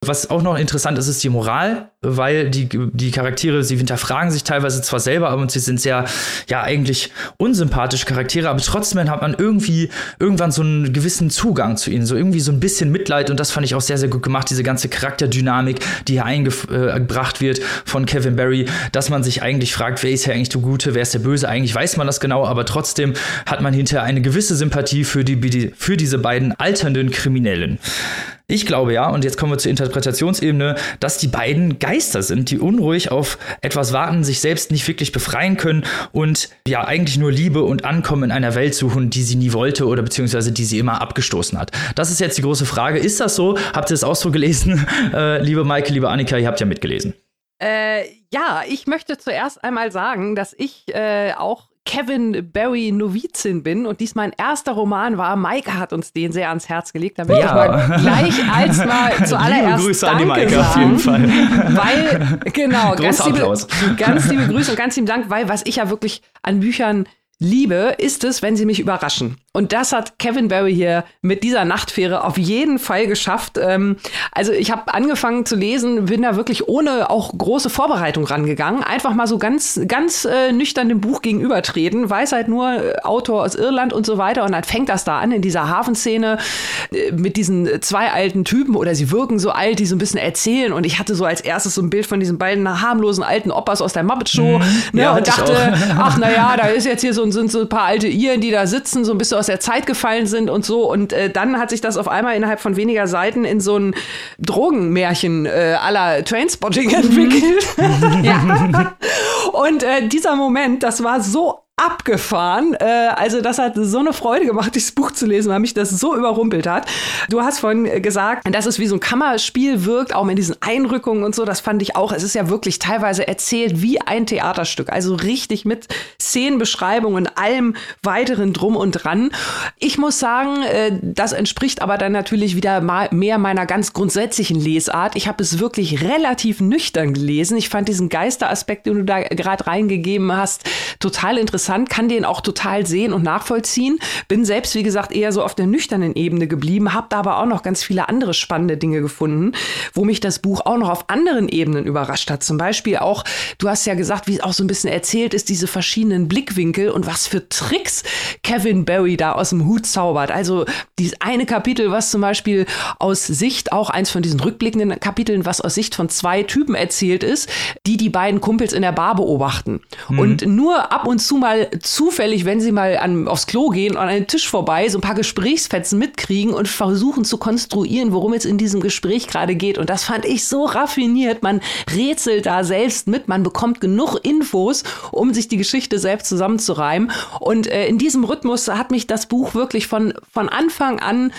Was auch noch interessant ist, ist die Moral, weil die, die Charaktere, sie hinterfragen sich teilweise zwar selber, aber sie sind sehr, ja, eigentlich unsympathische Charaktere, aber trotzdem hat man irgendwie irgendwann so einen gewissen Zugang zu ihnen, so irgendwie so ein bisschen Mitleid und das fand ich auch sehr, sehr gut gemacht, diese ganze Charakterdynamik, die hier eingebracht wird von Kevin Barry, dass man sich eigentlich fragt, wer ist hier eigentlich der Gute, wer ist der Böse, eigentlich weiß man das genau, aber trotzdem hat man hinterher eine gewisse Sympathie für, die, für diese beiden alternden Kriminellen. Ich glaube ja, und jetzt kommen wir zur Interpretationsebene, dass die beiden Geister sind, die unruhig auf etwas warten, sich selbst nicht wirklich befreien können und ja eigentlich nur Liebe und Ankommen in einer Welt suchen, die sie nie wollte oder beziehungsweise die sie immer abgestoßen hat. Das ist jetzt die große Frage. Ist das so? Habt ihr es auch so gelesen? Äh, liebe Maike, liebe Annika, ihr habt ja mitgelesen. Äh, ja, ich möchte zuerst einmal sagen, dass ich äh, auch Kevin Barry Novizin bin und dies mein erster Roman war. Maike hat uns den sehr ans Herz gelegt. Da möchte ja. ich mal gleich als mal zuallererst liebe Grüße Danke an die Maike sagen, auf jeden Fall. Weil, genau, ganz liebe, ganz liebe Grüße und ganz lieben Dank, weil was ich ja wirklich an Büchern liebe, ist es, wenn sie mich überraschen. Und das hat Kevin Barry hier mit dieser Nachtfähre auf jeden Fall geschafft. Ähm, also ich habe angefangen zu lesen, bin da wirklich ohne auch große Vorbereitung rangegangen. Einfach mal so ganz, ganz äh, nüchtern dem Buch gegenübertreten. Weiß halt nur äh, Autor aus Irland und so weiter. Und dann fängt das da an in dieser Hafenszene äh, mit diesen zwei alten Typen oder sie wirken so alt, die so ein bisschen erzählen. Und ich hatte so als erstes so ein Bild von diesen beiden harmlosen alten Opas aus der Muppet Show. Mhm. Ne, Ja, und dachte, ach naja, da ist jetzt hier so, sind so ein paar alte Iren, die da sitzen, so ein bisschen aus der Zeit gefallen sind und so. Und äh, dann hat sich das auf einmal innerhalb von weniger Seiten in so ein Drogenmärchen äh, aller Trainspotting entwickelt. ja. Und äh, dieser Moment, das war so abgefahren. Äh, also das hat so eine Freude gemacht, dieses Buch zu lesen, weil mich das so überrumpelt hat. Du hast vorhin gesagt, dass es wie so ein Kammerspiel wirkt, auch mit diesen Einrückungen und so. Das fand ich auch. Es ist ja wirklich teilweise erzählt wie ein Theaterstück. Also richtig mit Szenenbeschreibungen und allem weiteren drum und dran. Ich muss sagen, äh, das entspricht aber dann natürlich wieder mehr meiner ganz grundsätzlichen Lesart. Ich habe es wirklich relativ nüchtern gelesen. Ich fand diesen Geisteraspekt, den du da gerade reingegeben hast, total interessant, kann den auch total sehen und nachvollziehen. Bin selbst, wie gesagt, eher so auf der nüchternen Ebene geblieben, habe da aber auch noch ganz viele andere spannende Dinge gefunden, wo mich das Buch auch noch auf anderen Ebenen überrascht hat. Zum Beispiel auch, du hast ja gesagt, wie es auch so ein bisschen erzählt ist, diese verschiedenen Blickwinkel und was für Tricks Kevin Barry da aus dem Hut zaubert. Also dieses eine Kapitel, was zum Beispiel aus Sicht, auch eins von diesen rückblickenden Kapiteln, was aus Sicht von zwei Typen erzählt ist, die die beiden Kumpels in der Bar beobachten. Und nur ab und zu mal mal zufällig, wenn sie mal an, aufs Klo gehen und an den Tisch vorbei, so ein paar Gesprächsfetzen mitkriegen und versuchen zu konstruieren, worum es in diesem Gespräch gerade geht. Und das fand ich so raffiniert. Man rätselt da selbst mit, man bekommt genug Infos, um sich die Geschichte selbst zusammenzureimen. Und äh, in diesem Rhythmus hat mich das Buch wirklich von, von Anfang an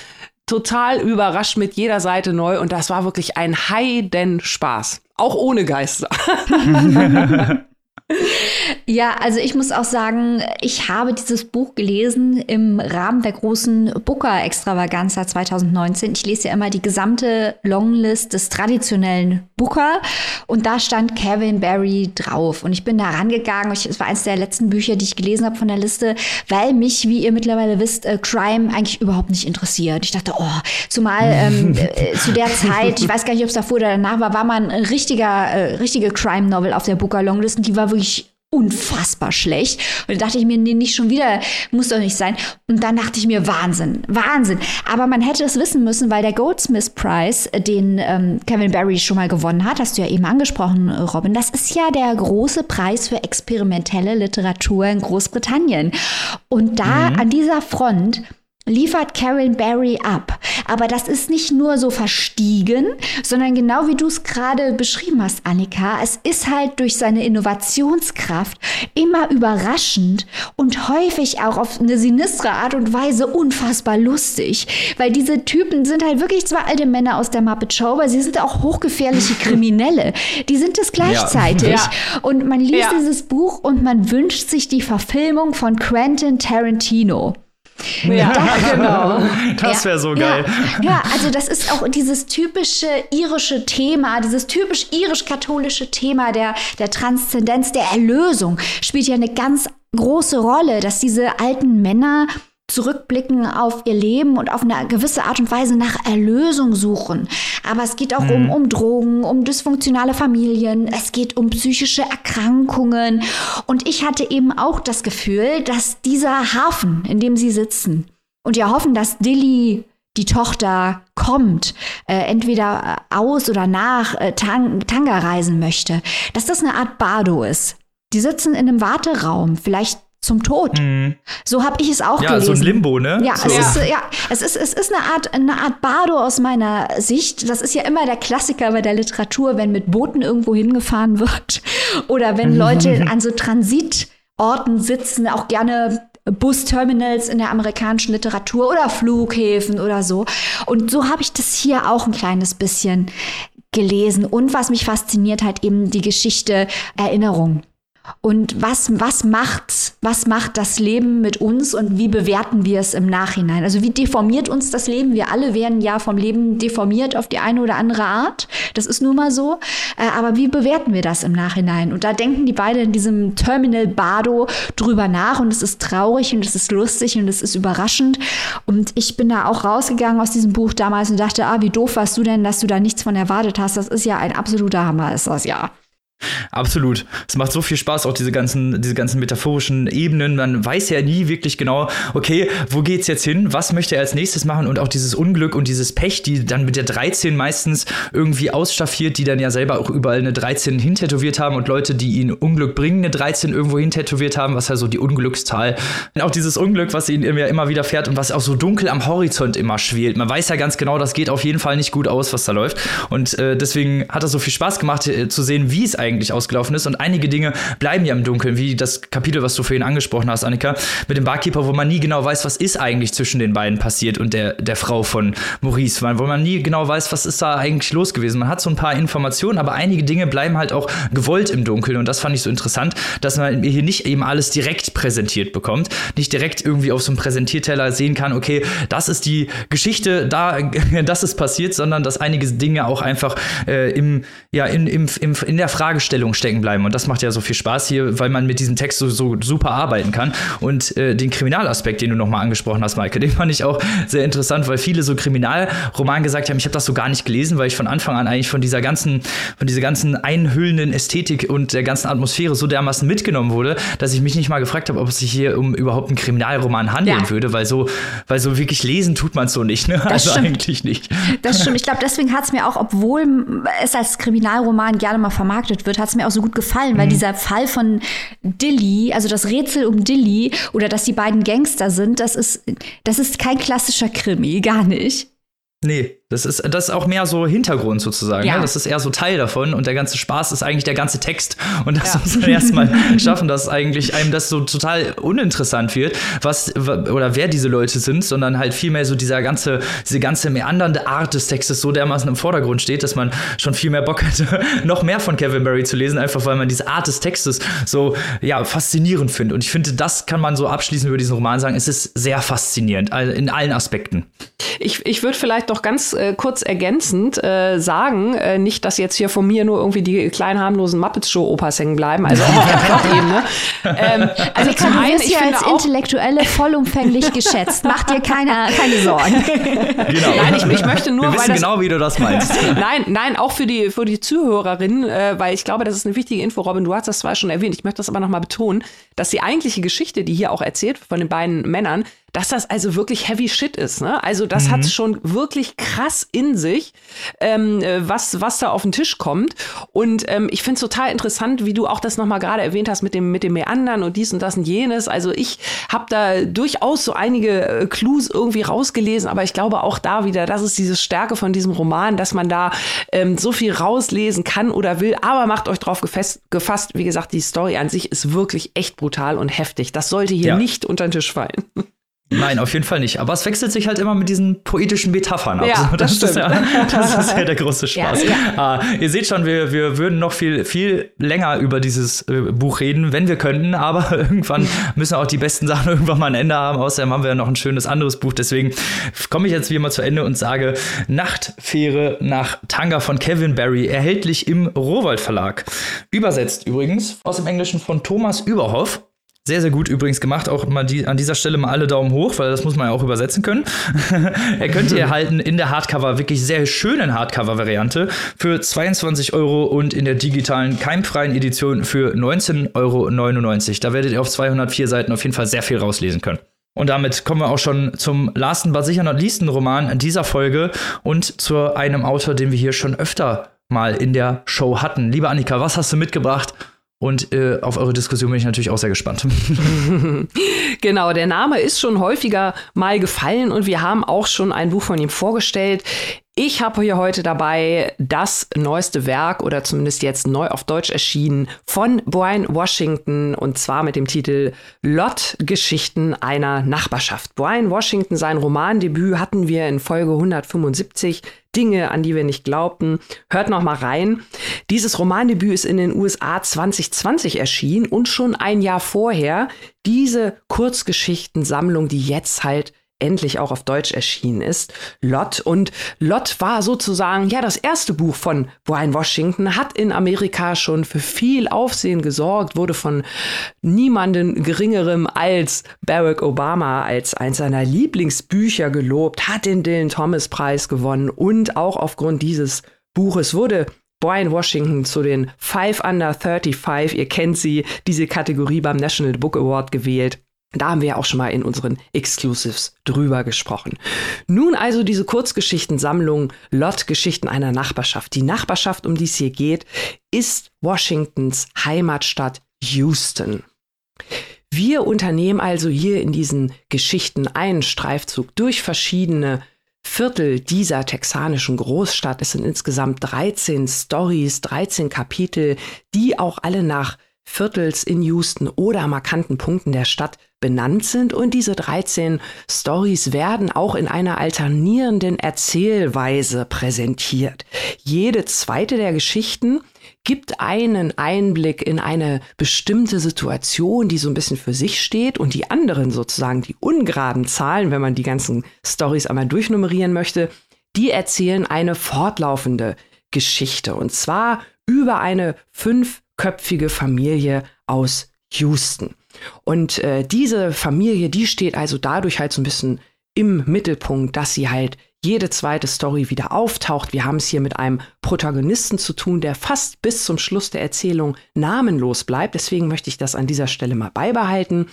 total überrascht mit jeder Seite neu und das war wirklich ein Heidenspaß. Auch ohne Geister. Ja, also ich muss auch sagen, ich habe dieses Buch gelesen im Rahmen der großen Booker-Extravaganza 2019. Ich lese ja immer die gesamte Longlist des traditionellen Booker und da stand Kevin Barry drauf. Und ich bin da rangegangen. Es war eines der letzten Bücher, die ich gelesen habe von der Liste, weil mich, wie ihr mittlerweile wisst, äh, Crime eigentlich überhaupt nicht interessiert. Ich dachte, oh, zumal ähm, äh, zu der Zeit, ich weiß gar nicht, ob es davor oder danach war, war man ein richtiger, äh, richtige Crime-Novel auf der Booker Longlist und die war wirklich unfassbar schlecht. Und da dachte ich mir, nee, nicht schon wieder, muss doch nicht sein. Und dann dachte ich mir, Wahnsinn, Wahnsinn. Aber man hätte es wissen müssen, weil der Goldsmith Prize, den ähm, Kevin Barry schon mal gewonnen hat, hast du ja eben angesprochen, Robin, das ist ja der große Preis für experimentelle Literatur in Großbritannien. Und da mhm. an dieser Front liefert Karen Barry ab. Aber das ist nicht nur so verstiegen, sondern genau wie du es gerade beschrieben hast, Annika, es ist halt durch seine Innovationskraft immer überraschend und häufig auch auf eine sinistre Art und Weise unfassbar lustig. Weil diese Typen sind halt wirklich zwar alte Männer aus der Muppet Show, aber sie sind auch hochgefährliche Kriminelle. Die sind es gleichzeitig. Ja. Und man liest ja. dieses Buch und man wünscht sich die Verfilmung von Quentin Tarantino. Ja, das, genau. Das wäre so geil. Ja, ja, also das ist auch dieses typische irische Thema, dieses typisch irisch-katholische Thema der, der Transzendenz, der Erlösung spielt ja eine ganz große Rolle, dass diese alten Männer zurückblicken auf ihr Leben und auf eine gewisse Art und Weise nach Erlösung suchen. Aber es geht auch mhm. um, um Drogen, um dysfunktionale Familien, es geht um psychische Erkrankungen. Und ich hatte eben auch das Gefühl, dass dieser Hafen, in dem sie sitzen und ja hoffen, dass Dilly die Tochter kommt, äh, entweder aus oder nach äh, Tang Tanga reisen möchte, dass das eine Art Bardo ist. Die sitzen in einem Warteraum, vielleicht zum Tod. Mhm. So habe ich es auch ja, gelesen. Ja, so ein Limbo, ne? Ja, so. es ist, ja, es ist, es ist eine Art, eine Art Bardo aus meiner Sicht. Das ist ja immer der Klassiker bei der Literatur, wenn mit Booten irgendwo hingefahren wird oder wenn Leute an so Transitorten sitzen, auch gerne Busterminals in der amerikanischen Literatur oder Flughäfen oder so. Und so habe ich das hier auch ein kleines bisschen gelesen. Und was mich fasziniert hat, eben die Geschichte Erinnerung. Und was, was macht, was macht das Leben mit uns und wie bewerten wir es im Nachhinein? Also wie deformiert uns das Leben? Wir alle werden ja vom Leben deformiert auf die eine oder andere Art. Das ist nun mal so. Äh, aber wie bewerten wir das im Nachhinein? Und da denken die beide in diesem Terminal Bardo drüber nach und es ist traurig und es ist lustig und es ist überraschend. Und ich bin da auch rausgegangen aus diesem Buch damals und dachte, ah, wie doof warst du denn, dass du da nichts von erwartet hast? Das ist ja ein absoluter Hammer, ist das ja. Absolut. Es macht so viel Spaß, auch diese ganzen, diese ganzen metaphorischen Ebenen. Man weiß ja nie wirklich genau, okay, wo geht's jetzt hin? Was möchte er als nächstes machen? Und auch dieses Unglück und dieses Pech, die dann mit der 13 meistens irgendwie ausstaffiert, die dann ja selber auch überall eine 13 hintätowiert haben und Leute, die ihnen Unglück bringen, eine 13 irgendwo hintätowiert haben, was ja so die Unglückszahl. Und auch dieses Unglück, was ihnen immer, immer wieder fährt und was auch so dunkel am Horizont immer schwelt. Man weiß ja ganz genau, das geht auf jeden Fall nicht gut aus, was da läuft. Und äh, deswegen hat es so viel Spaß gemacht, äh, zu sehen, wie es eigentlich eigentlich ausgelaufen ist. Und einige Dinge bleiben ja im Dunkeln, wie das Kapitel, was du vorhin angesprochen hast, Annika, mit dem Barkeeper, wo man nie genau weiß, was ist eigentlich zwischen den beiden passiert und der, der Frau von Maurice, wo man nie genau weiß, was ist da eigentlich los gewesen. Man hat so ein paar Informationen, aber einige Dinge bleiben halt auch gewollt im Dunkeln. Und das fand ich so interessant, dass man hier nicht eben alles direkt präsentiert bekommt, nicht direkt irgendwie auf so einem Präsentierteller sehen kann, okay, das ist die Geschichte, da, das ist passiert, sondern dass einige Dinge auch einfach äh, im, ja, in, im, im, in der Frage Fragestellung stecken bleiben. Und das macht ja so viel Spaß hier, weil man mit diesem Text so, so super arbeiten kann. Und äh, den Kriminalaspekt, den du nochmal angesprochen hast, Maike, den fand ich auch sehr interessant, weil viele so Kriminalroman gesagt haben, ich habe das so gar nicht gelesen, weil ich von Anfang an eigentlich von dieser ganzen, von dieser ganzen einhüllenden Ästhetik und der ganzen Atmosphäre so dermaßen mitgenommen wurde, dass ich mich nicht mal gefragt habe, ob es sich hier um überhaupt einen Kriminalroman handeln ja. würde, weil so, weil so wirklich lesen tut man es so nicht. Ne? Das also stimmt. eigentlich nicht. Das stimmt. Ich glaube, deswegen hat es mir auch, obwohl es als Kriminalroman gerne mal vermarktet wird, hat es mir auch so gut gefallen, mhm. weil dieser Fall von Dilly, also das Rätsel um Dilly oder dass die beiden Gangster sind, das ist, das ist kein klassischer Krimi, gar nicht. Nee, das ist, das ist auch mehr so Hintergrund sozusagen. Ja. Ne? Das ist eher so Teil davon und der ganze Spaß ist eigentlich der ganze Text. Und das ja. muss man erstmal schaffen, dass eigentlich einem das so total uninteressant wird, was oder wer diese Leute sind, sondern halt vielmehr so dieser ganze, diese ganze meandernde Art des Textes so dermaßen im Vordergrund steht, dass man schon viel mehr Bock hätte, noch mehr von Kevin Barry zu lesen, einfach weil man diese Art des Textes so ja, faszinierend findet. Und ich finde, das kann man so abschließend über diesen Roman sagen. Es ist sehr faszinierend, in allen Aspekten. Ich, ich würde vielleicht doch ganz äh, kurz ergänzend äh, sagen, äh, nicht, dass jetzt hier von mir nur irgendwie die kleinen harmlosen Muppets Show Opas hängen bleiben, also auf der. Ähm, also zum einen, ich finde als Intellektuelle vollumfänglich geschätzt. Mach dir keine, keine Sorgen. Genau. Nein, ich, ich möchte nur, Wir wissen das, genau, wie du das meinst. nein, nein, auch für die, für die Zuhörerinnen, äh, weil ich glaube, das ist eine wichtige Info, Robin, du hast das zwar schon erwähnt, ich möchte das aber nochmal betonen, dass die eigentliche Geschichte, die hier auch erzählt von den beiden Männern, dass das also wirklich heavy shit ist. Ne? Also das mhm. hat schon wirklich krass in sich, ähm, äh, was, was da auf den Tisch kommt. Und ähm, ich finde es total interessant, wie du auch das nochmal gerade erwähnt hast mit dem, mit dem Meandern und dies und das und jenes. Also ich habe da durchaus so einige äh, Clues irgendwie rausgelesen, aber ich glaube auch da wieder, das ist diese Stärke von diesem Roman, dass man da ähm, so viel rauslesen kann oder will. Aber macht euch drauf gefasst, gefasst, wie gesagt, die Story an sich ist wirklich echt brutal und heftig. Das sollte hier ja. nicht unter den Tisch fallen. Nein, auf jeden Fall nicht. Aber es wechselt sich halt immer mit diesen poetischen Metaphern ab. Ja, das, das, ist ja, das ist ja der große Spaß. Ja, ja. Uh, ihr seht schon, wir, wir würden noch viel, viel länger über dieses äh, Buch reden, wenn wir könnten. Aber irgendwann müssen auch die besten Sachen irgendwann mal ein Ende haben. Außerdem haben wir ja noch ein schönes anderes Buch. Deswegen komme ich jetzt wie immer zu Ende und sage Nachtfähre nach Tanga von Kevin Barry, erhältlich im Rowold Verlag. Übersetzt übrigens aus dem Englischen von Thomas Überhoff. Sehr, sehr gut übrigens gemacht. Auch mal die, an dieser Stelle mal alle Daumen hoch, weil das muss man ja auch übersetzen können. er könnt ihr erhalten in der Hardcover, wirklich sehr schönen Hardcover-Variante für 22 Euro und in der digitalen keimfreien Edition für 19,99 Euro. Da werdet ihr auf 204 Seiten auf jeden Fall sehr viel rauslesen können. Und damit kommen wir auch schon zum lasten, but sicher not leasten Roman dieser Folge und zu einem Autor, den wir hier schon öfter mal in der Show hatten. Liebe Annika, was hast du mitgebracht? Und äh, auf eure Diskussion bin ich natürlich auch sehr gespannt. genau, der Name ist schon häufiger mal gefallen und wir haben auch schon ein Buch von ihm vorgestellt. Ich habe hier heute dabei das neueste Werk oder zumindest jetzt neu auf Deutsch erschienen von Brian Washington und zwar mit dem Titel Lot Geschichten einer Nachbarschaft. Brian Washington, sein Romandebüt hatten wir in Folge 175. Dinge, an die wir nicht glaubten. Hört noch mal rein. Dieses Romandebüt ist in den USA 2020 erschienen und schon ein Jahr vorher diese Kurzgeschichtensammlung, die jetzt halt endlich auch auf Deutsch erschienen ist, Lot. Und Lot war sozusagen ja das erste Buch von Brian Washington, hat in Amerika schon für viel Aufsehen gesorgt, wurde von niemandem geringerem als Barack Obama als eins seiner Lieblingsbücher gelobt, hat den Dylan Thomas Preis gewonnen und auch aufgrund dieses Buches wurde Brian Washington zu den Five Under 35, ihr kennt sie, diese Kategorie beim National Book Award gewählt. Da haben wir ja auch schon mal in unseren Exclusives drüber gesprochen. Nun also diese Kurzgeschichtensammlung Lot Geschichten einer Nachbarschaft. Die Nachbarschaft, um die es hier geht, ist Washingtons Heimatstadt Houston. Wir unternehmen also hier in diesen Geschichten einen Streifzug durch verschiedene Viertel dieser texanischen Großstadt. Es sind insgesamt 13 Stories, 13 Kapitel, die auch alle nach Viertels in Houston oder markanten Punkten der Stadt benannt sind und diese 13 Stories werden auch in einer alternierenden Erzählweise präsentiert. Jede zweite der Geschichten gibt einen Einblick in eine bestimmte Situation, die so ein bisschen für sich steht und die anderen sozusagen die ungeraden Zahlen, wenn man die ganzen Stories einmal durchnummerieren möchte, die erzählen eine fortlaufende Geschichte und zwar über eine fünfköpfige Familie aus Houston. Und äh, diese Familie, die steht also dadurch halt so ein bisschen im Mittelpunkt, dass sie halt jede zweite Story wieder auftaucht. Wir haben es hier mit einem Protagonisten zu tun, der fast bis zum Schluss der Erzählung namenlos bleibt. Deswegen möchte ich das an dieser Stelle mal beibehalten.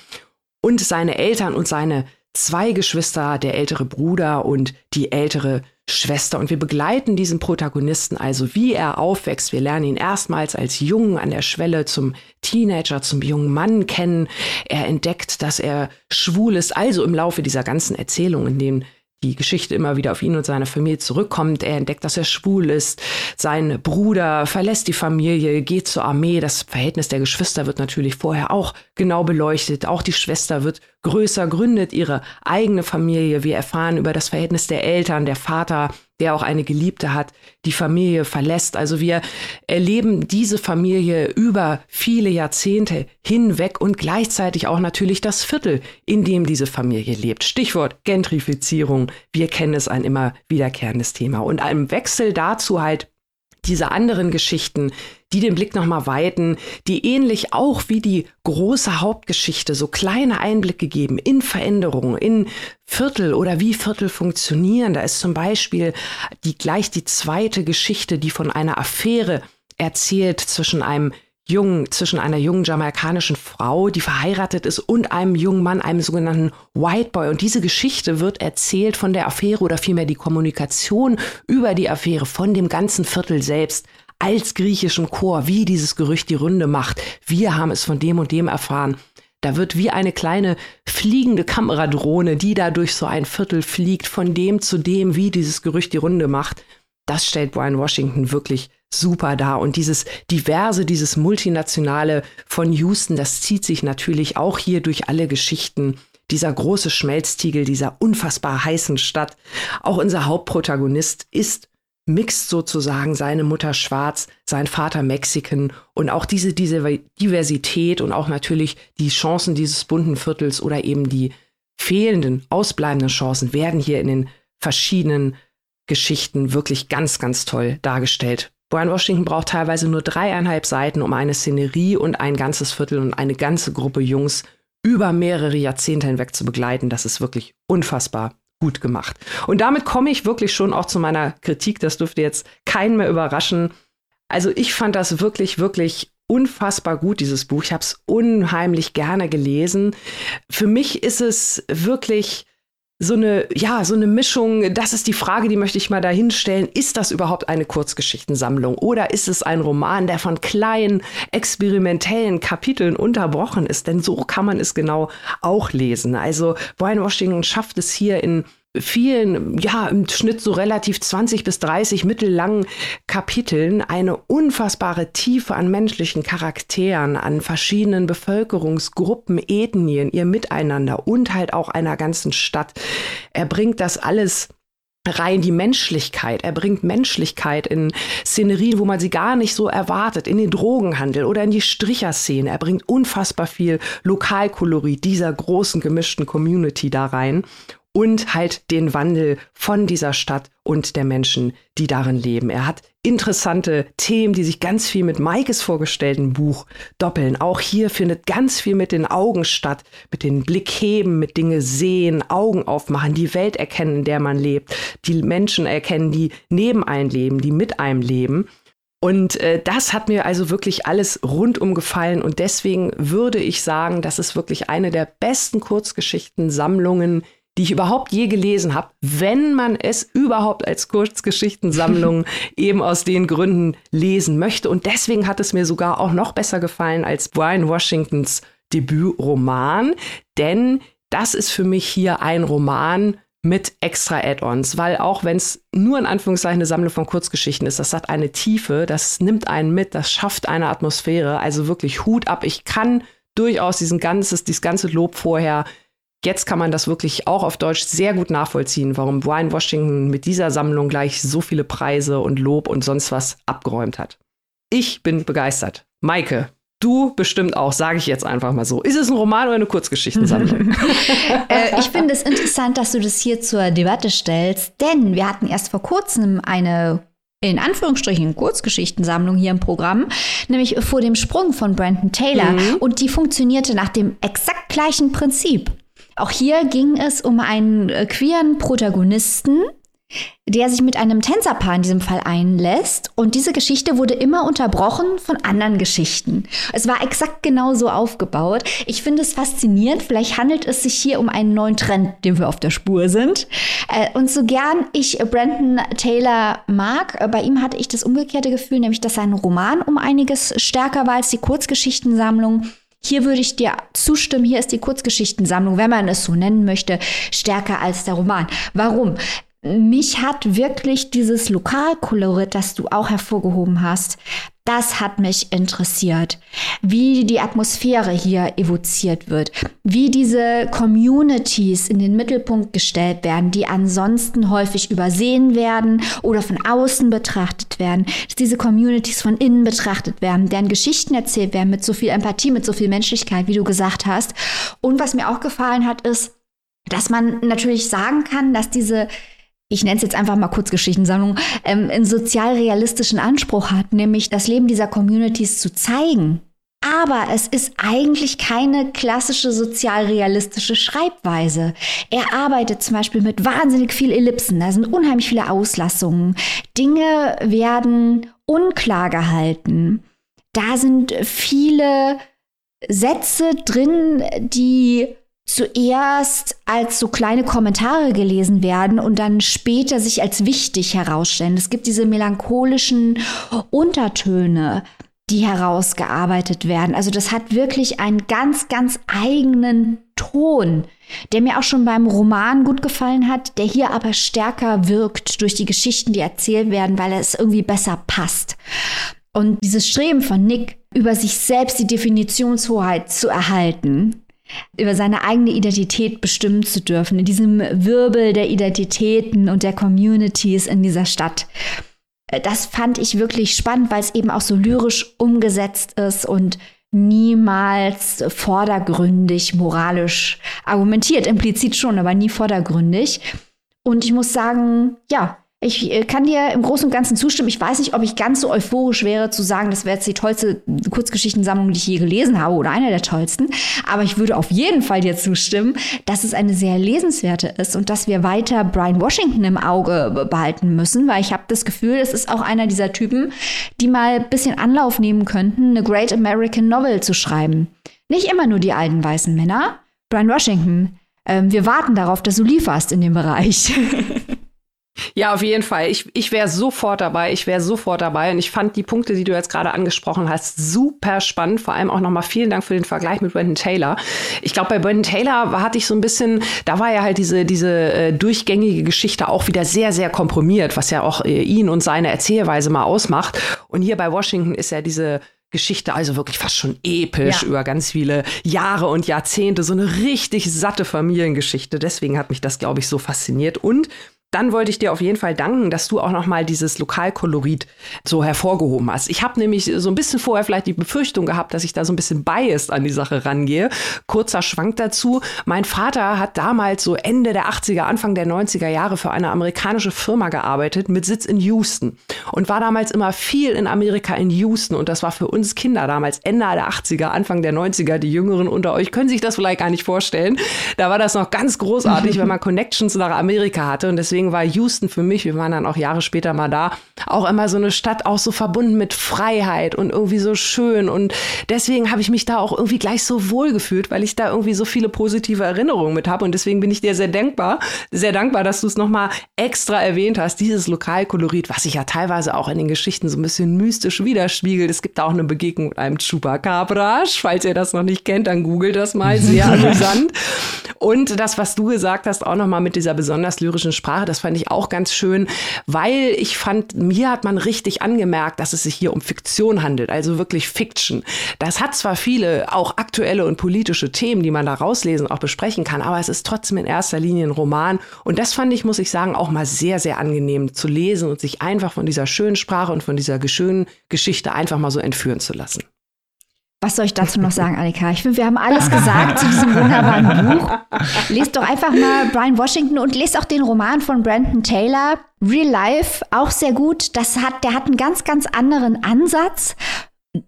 Und seine Eltern und seine zwei Geschwister, der ältere Bruder und die ältere Schwester. Und wir begleiten diesen Protagonisten also, wie er aufwächst. Wir lernen ihn erstmals als Jungen an der Schwelle zum Teenager, zum jungen Mann kennen. Er entdeckt, dass er schwul ist. Also im Laufe dieser ganzen Erzählung, in dem die Geschichte immer wieder auf ihn und seine Familie zurückkommt. Er entdeckt, dass er schwul ist. Sein Bruder verlässt die Familie, geht zur Armee. Das Verhältnis der Geschwister wird natürlich vorher auch genau beleuchtet. Auch die Schwester wird größer, gründet ihre eigene Familie. Wir erfahren über das Verhältnis der Eltern. Der Vater der auch eine Geliebte hat, die Familie verlässt. Also wir erleben diese Familie über viele Jahrzehnte hinweg und gleichzeitig auch natürlich das Viertel, in dem diese Familie lebt. Stichwort Gentrifizierung. Wir kennen es ein immer wiederkehrendes Thema. Und einem Wechsel dazu halt diese anderen Geschichten, die den Blick nochmal weiten, die ähnlich auch wie die große Hauptgeschichte so kleine Einblicke geben in Veränderungen, in Viertel oder wie Viertel funktionieren. Da ist zum Beispiel die, gleich die zweite Geschichte, die von einer Affäre erzählt zwischen einem jungen, zwischen einer jungen jamaikanischen Frau, die verheiratet ist, und einem jungen Mann, einem sogenannten White Boy. Und diese Geschichte wird erzählt von der Affäre oder vielmehr die Kommunikation über die Affäre von dem ganzen Viertel selbst als griechischem Chor, wie dieses Gerücht die Runde macht. Wir haben es von dem und dem erfahren. Da wird wie eine kleine fliegende Kameradrohne, die da durch so ein Viertel fliegt, von dem zu dem, wie dieses Gerücht die Runde macht. Das stellt Brian Washington wirklich super dar. Und dieses diverse, dieses multinationale von Houston, das zieht sich natürlich auch hier durch alle Geschichten. Dieser große Schmelztiegel dieser unfassbar heißen Stadt. Auch unser Hauptprotagonist ist mixt sozusagen seine Mutter schwarz, sein Vater Mexikan und auch diese, diese Diversität und auch natürlich die Chancen dieses bunten Viertels oder eben die fehlenden, ausbleibenden Chancen werden hier in den verschiedenen Geschichten wirklich ganz, ganz toll dargestellt. Brian Washington braucht teilweise nur dreieinhalb Seiten, um eine Szenerie und ein ganzes Viertel und eine ganze Gruppe Jungs über mehrere Jahrzehnte hinweg zu begleiten. Das ist wirklich unfassbar gut gemacht. Und damit komme ich wirklich schon auch zu meiner Kritik. Das dürfte jetzt keinen mehr überraschen. Also ich fand das wirklich, wirklich unfassbar gut, dieses Buch. Ich habe es unheimlich gerne gelesen. Für mich ist es wirklich so eine, ja, so eine Mischung, das ist die Frage, die möchte ich mal dahin stellen. Ist das überhaupt eine Kurzgeschichtensammlung oder ist es ein Roman, der von kleinen, experimentellen Kapiteln unterbrochen ist? Denn so kann man es genau auch lesen. Also Brian Washington schafft es hier in vielen, ja, im Schnitt so relativ 20 bis 30 mittellangen Kapiteln eine unfassbare Tiefe an menschlichen Charakteren, an verschiedenen Bevölkerungsgruppen, Ethnien, ihr Miteinander und halt auch einer ganzen Stadt. Er bringt das alles rein die Menschlichkeit. Er bringt Menschlichkeit in Szenerien, wo man sie gar nicht so erwartet, in den Drogenhandel oder in die Stricherszene. Er bringt unfassbar viel Lokalkolorit dieser großen gemischten Community da rein und halt den Wandel von dieser Stadt und der Menschen, die darin leben. Er hat interessante Themen, die sich ganz viel mit Maikes vorgestellten Buch doppeln. Auch hier findet ganz viel mit den Augen statt, mit den Blickheben, mit Dinge sehen, Augen aufmachen, die Welt erkennen, in der man lebt, die Menschen erkennen, die neben einem leben, die mit einem leben. Und äh, das hat mir also wirklich alles rundum gefallen. Und deswegen würde ich sagen, das ist wirklich eine der besten Kurzgeschichtensammlungen, die ich überhaupt je gelesen habe, wenn man es überhaupt als Kurzgeschichtensammlung eben aus den Gründen lesen möchte. Und deswegen hat es mir sogar auch noch besser gefallen als Brian Washingtons Debütroman, denn das ist für mich hier ein Roman mit extra Add-ons, weil auch wenn es nur in Anführungszeichen eine Sammlung von Kurzgeschichten ist, das hat eine Tiefe, das nimmt einen mit, das schafft eine Atmosphäre, also wirklich Hut ab. Ich kann durchaus diesen ganzes, dieses ganze Lob vorher Jetzt kann man das wirklich auch auf Deutsch sehr gut nachvollziehen, warum Brian Washington mit dieser Sammlung gleich so viele Preise und Lob und sonst was abgeräumt hat. Ich bin begeistert. Maike, du bestimmt auch, sage ich jetzt einfach mal so. Ist es ein Roman oder eine Kurzgeschichtensammlung? äh, ich finde es interessant, dass du das hier zur Debatte stellst, denn wir hatten erst vor kurzem eine in Anführungsstrichen Kurzgeschichtensammlung hier im Programm, nämlich vor dem Sprung von Brandon Taylor. Mhm. Und die funktionierte nach dem exakt gleichen Prinzip. Auch hier ging es um einen äh, queeren Protagonisten, der sich mit einem Tänzerpaar in diesem Fall einlässt. Und diese Geschichte wurde immer unterbrochen von anderen Geschichten. Es war exakt genau so aufgebaut. Ich finde es faszinierend. Vielleicht handelt es sich hier um einen neuen Trend, dem wir auf der Spur sind. Äh, und so gern ich Brandon Taylor mag, äh, bei ihm hatte ich das umgekehrte Gefühl, nämlich dass sein Roman um einiges stärker war als die Kurzgeschichtensammlung. Hier würde ich dir zustimmen, hier ist die Kurzgeschichtensammlung, wenn man es so nennen möchte, stärker als der Roman. Warum? Mich hat wirklich dieses Lokalkolorit, das du auch hervorgehoben hast, das hat mich interessiert, wie die Atmosphäre hier evoziert wird, wie diese Communities in den Mittelpunkt gestellt werden, die ansonsten häufig übersehen werden oder von außen betrachtet werden, dass diese Communities von innen betrachtet werden, deren Geschichten erzählt werden mit so viel Empathie, mit so viel Menschlichkeit, wie du gesagt hast. Und was mir auch gefallen hat, ist, dass man natürlich sagen kann, dass diese ich nenne es jetzt einfach mal Kurzgeschichtensammlung, ähm, einen sozialrealistischen Anspruch hat, nämlich das Leben dieser Communities zu zeigen. Aber es ist eigentlich keine klassische sozialrealistische Schreibweise. Er arbeitet zum Beispiel mit wahnsinnig viel Ellipsen. Da sind unheimlich viele Auslassungen. Dinge werden unklar gehalten. Da sind viele Sätze drin, die zuerst als so kleine Kommentare gelesen werden und dann später sich als wichtig herausstellen. Es gibt diese melancholischen Untertöne, die herausgearbeitet werden. Also das hat wirklich einen ganz, ganz eigenen Ton, der mir auch schon beim Roman gut gefallen hat, der hier aber stärker wirkt durch die Geschichten, die erzählt werden, weil es irgendwie besser passt. Und dieses Streben von Nick, über sich selbst die Definitionshoheit zu erhalten, über seine eigene Identität bestimmen zu dürfen, in diesem Wirbel der Identitäten und der Communities in dieser Stadt. Äh, das fand ich wirklich spannend, weil es eben auch so lyrisch umgesetzt ist und niemals vordergründig moralisch argumentiert. Implizit schon, aber nie vordergründig. Und ich muss sagen, ja, ich äh, kann dir im Großen und Ganzen zustimmen. Ich weiß nicht, ob ich ganz so euphorisch wäre zu sagen, das wäre jetzt die tollste Kurzgeschichtensammlung, die ich je gelesen habe oder eine der tollsten. Aber ich würde auf jeden Fall dir zustimmen, dass es eine sehr lesenswerte ist und dass wir weiter Brian Washington im Auge behalten müssen, weil ich habe das Gefühl, es ist auch einer dieser Typen, die mal ein bisschen Anlauf nehmen könnten, eine Great American Novel zu schreiben. Nicht immer nur die alten weißen Männer. Brian Washington, ähm, wir warten darauf, dass du lieferst in dem Bereich. Ja, auf jeden Fall. Ich, ich wäre sofort dabei. Ich wäre sofort dabei. Und ich fand die Punkte, die du jetzt gerade angesprochen hast, super spannend. Vor allem auch nochmal vielen Dank für den Vergleich mit Brandon Taylor. Ich glaube, bei Brandon Taylor hatte ich so ein bisschen, da war ja halt diese, diese äh, durchgängige Geschichte auch wieder sehr, sehr komprimiert, was ja auch äh, ihn und seine Erzählweise mal ausmacht. Und hier bei Washington ist ja diese Geschichte, also wirklich fast schon episch ja. über ganz viele Jahre und Jahrzehnte, so eine richtig satte Familiengeschichte. Deswegen hat mich das, glaube ich, so fasziniert. Und dann wollte ich dir auf jeden Fall danken, dass du auch noch mal dieses Lokalkolorit so hervorgehoben hast. Ich habe nämlich so ein bisschen vorher vielleicht die Befürchtung gehabt, dass ich da so ein bisschen biased an die Sache rangehe. Kurzer Schwank dazu. Mein Vater hat damals so Ende der 80er, Anfang der 90er Jahre für eine amerikanische Firma gearbeitet mit Sitz in Houston und war damals immer viel in Amerika in Houston und das war für uns Kinder damals Ende der 80er, Anfang der 90er, die Jüngeren unter euch können sich das vielleicht gar nicht vorstellen. Da war das noch ganz großartig, wenn man Connections nach Amerika hatte und deswegen deswegen war Houston für mich, wir waren dann auch Jahre später mal da, auch immer so eine Stadt, auch so verbunden mit Freiheit und irgendwie so schön. Und deswegen habe ich mich da auch irgendwie gleich so wohl gefühlt, weil ich da irgendwie so viele positive Erinnerungen mit habe. Und deswegen bin ich dir sehr dankbar, sehr dankbar, dass du es nochmal extra erwähnt hast, dieses Lokalkolorit, was sich ja teilweise auch in den Geschichten so ein bisschen mystisch widerspiegelt. Es gibt da auch eine Begegnung mit einem Chupacabra. Falls ihr das noch nicht kennt, dann googelt das mal. Sehr amüsant. Und das, was du gesagt hast, auch nochmal mit dieser besonders lyrischen Sprache, das fand ich auch ganz schön, weil ich fand, mir hat man richtig angemerkt, dass es sich hier um Fiktion handelt, also wirklich Fiction. Das hat zwar viele auch aktuelle und politische Themen, die man da rauslesen, auch besprechen kann, aber es ist trotzdem in erster Linie ein Roman. Und das fand ich, muss ich sagen, auch mal sehr, sehr angenehm zu lesen und sich einfach von dieser schönen Sprache und von dieser schönen Geschichte einfach mal so entführen zu lassen. Was soll ich dazu noch sagen, Annika? Ich finde, wir haben alles gesagt zu diesem wunderbaren Buch. Lest doch einfach mal Brian Washington und lest auch den Roman von Brandon Taylor, Real Life, auch sehr gut. Das hat, der hat einen ganz, ganz anderen Ansatz,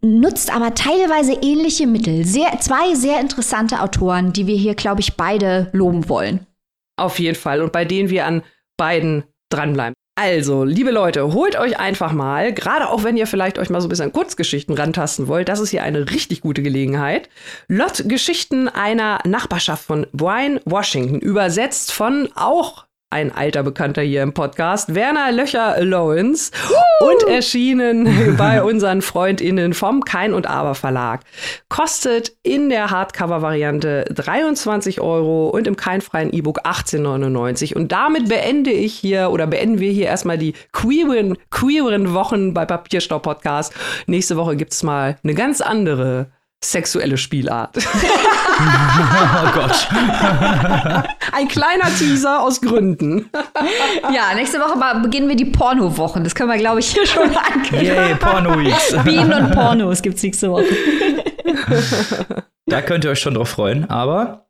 nutzt aber teilweise ähnliche Mittel. Sehr, zwei sehr interessante Autoren, die wir hier, glaube ich, beide loben wollen. Auf jeden Fall. Und bei denen wir an beiden dranbleiben. Also, liebe Leute, holt euch einfach mal, gerade auch wenn ihr vielleicht euch mal so ein bisschen Kurzgeschichten rantasten wollt, das ist hier eine richtig gute Gelegenheit. Lott Geschichten einer Nachbarschaft von Brian Washington, übersetzt von auch ein alter Bekannter hier im Podcast, Werner Löcher Lowens und erschienen bei unseren FreundInnen vom Kein und Aber Verlag. Kostet in der Hardcover-Variante 23 Euro und im keinfreien E-Book 18,99. Und damit beende ich hier oder beenden wir hier erstmal die queeren, queeren Wochen bei Papierstau Podcast. Nächste Woche gibt es mal eine ganz andere sexuelle Spielart. oh Gott. Ein kleiner Teaser aus Gründen. Ja, nächste Woche beginnen wir die Porno-Wochen. Das können wir, glaube ich, hier schon ankündigen. Yay, Porno-Weeks. Bienen und Pornos gibt es nächste Woche. Da könnt ihr euch schon drauf freuen. Aber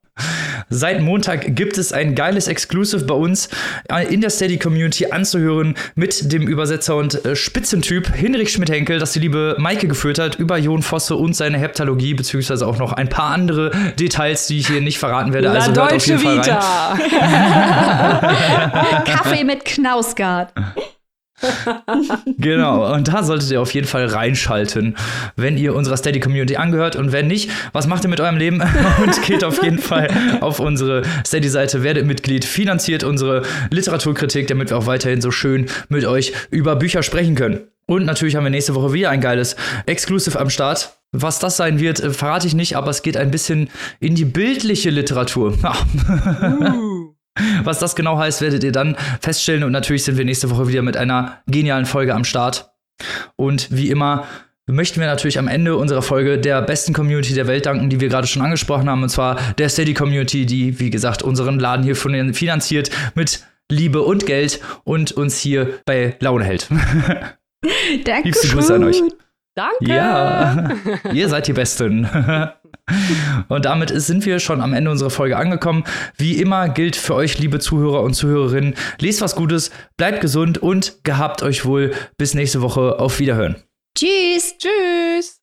Seit Montag gibt es ein geiles Exclusive bei uns äh, in der Steady Community anzuhören mit dem Übersetzer und äh, Spitzentyp Hinrich Schmidt-Henkel, das die liebe Maike geführt hat über Jon Fosse und seine Heptalogie, beziehungsweise auch noch ein paar andere Details, die ich hier nicht verraten werde. Also La hört auf jeden Vita. Fall rein. Kaffee mit Knausgard. genau, und da solltet ihr auf jeden Fall reinschalten, wenn ihr unserer Steady Community angehört. Und wenn nicht, was macht ihr mit eurem Leben? und geht auf jeden Fall auf unsere Steady-Seite, werdet Mitglied, finanziert unsere Literaturkritik, damit wir auch weiterhin so schön mit euch über Bücher sprechen können. Und natürlich haben wir nächste Woche wieder ein geiles Exclusive am Start. Was das sein wird, äh, verrate ich nicht, aber es geht ein bisschen in die bildliche Literatur. uh. Was das genau heißt, werdet ihr dann feststellen. Und natürlich sind wir nächste Woche wieder mit einer genialen Folge am Start. Und wie immer möchten wir natürlich am Ende unserer Folge der besten Community der Welt danken, die wir gerade schon angesprochen haben, und zwar der Steady Community, die, wie gesagt, unseren Laden hier finanziert mit Liebe und Geld und uns hier bei Laune hält. Danke. Liebste Grüße an euch. Danke. Ja, ihr seid die Besten. Und damit sind wir schon am Ende unserer Folge angekommen. Wie immer gilt für euch, liebe Zuhörer und Zuhörerinnen, lest was Gutes, bleibt gesund und gehabt euch wohl. Bis nächste Woche. Auf Wiederhören. Tschüss. Tschüss.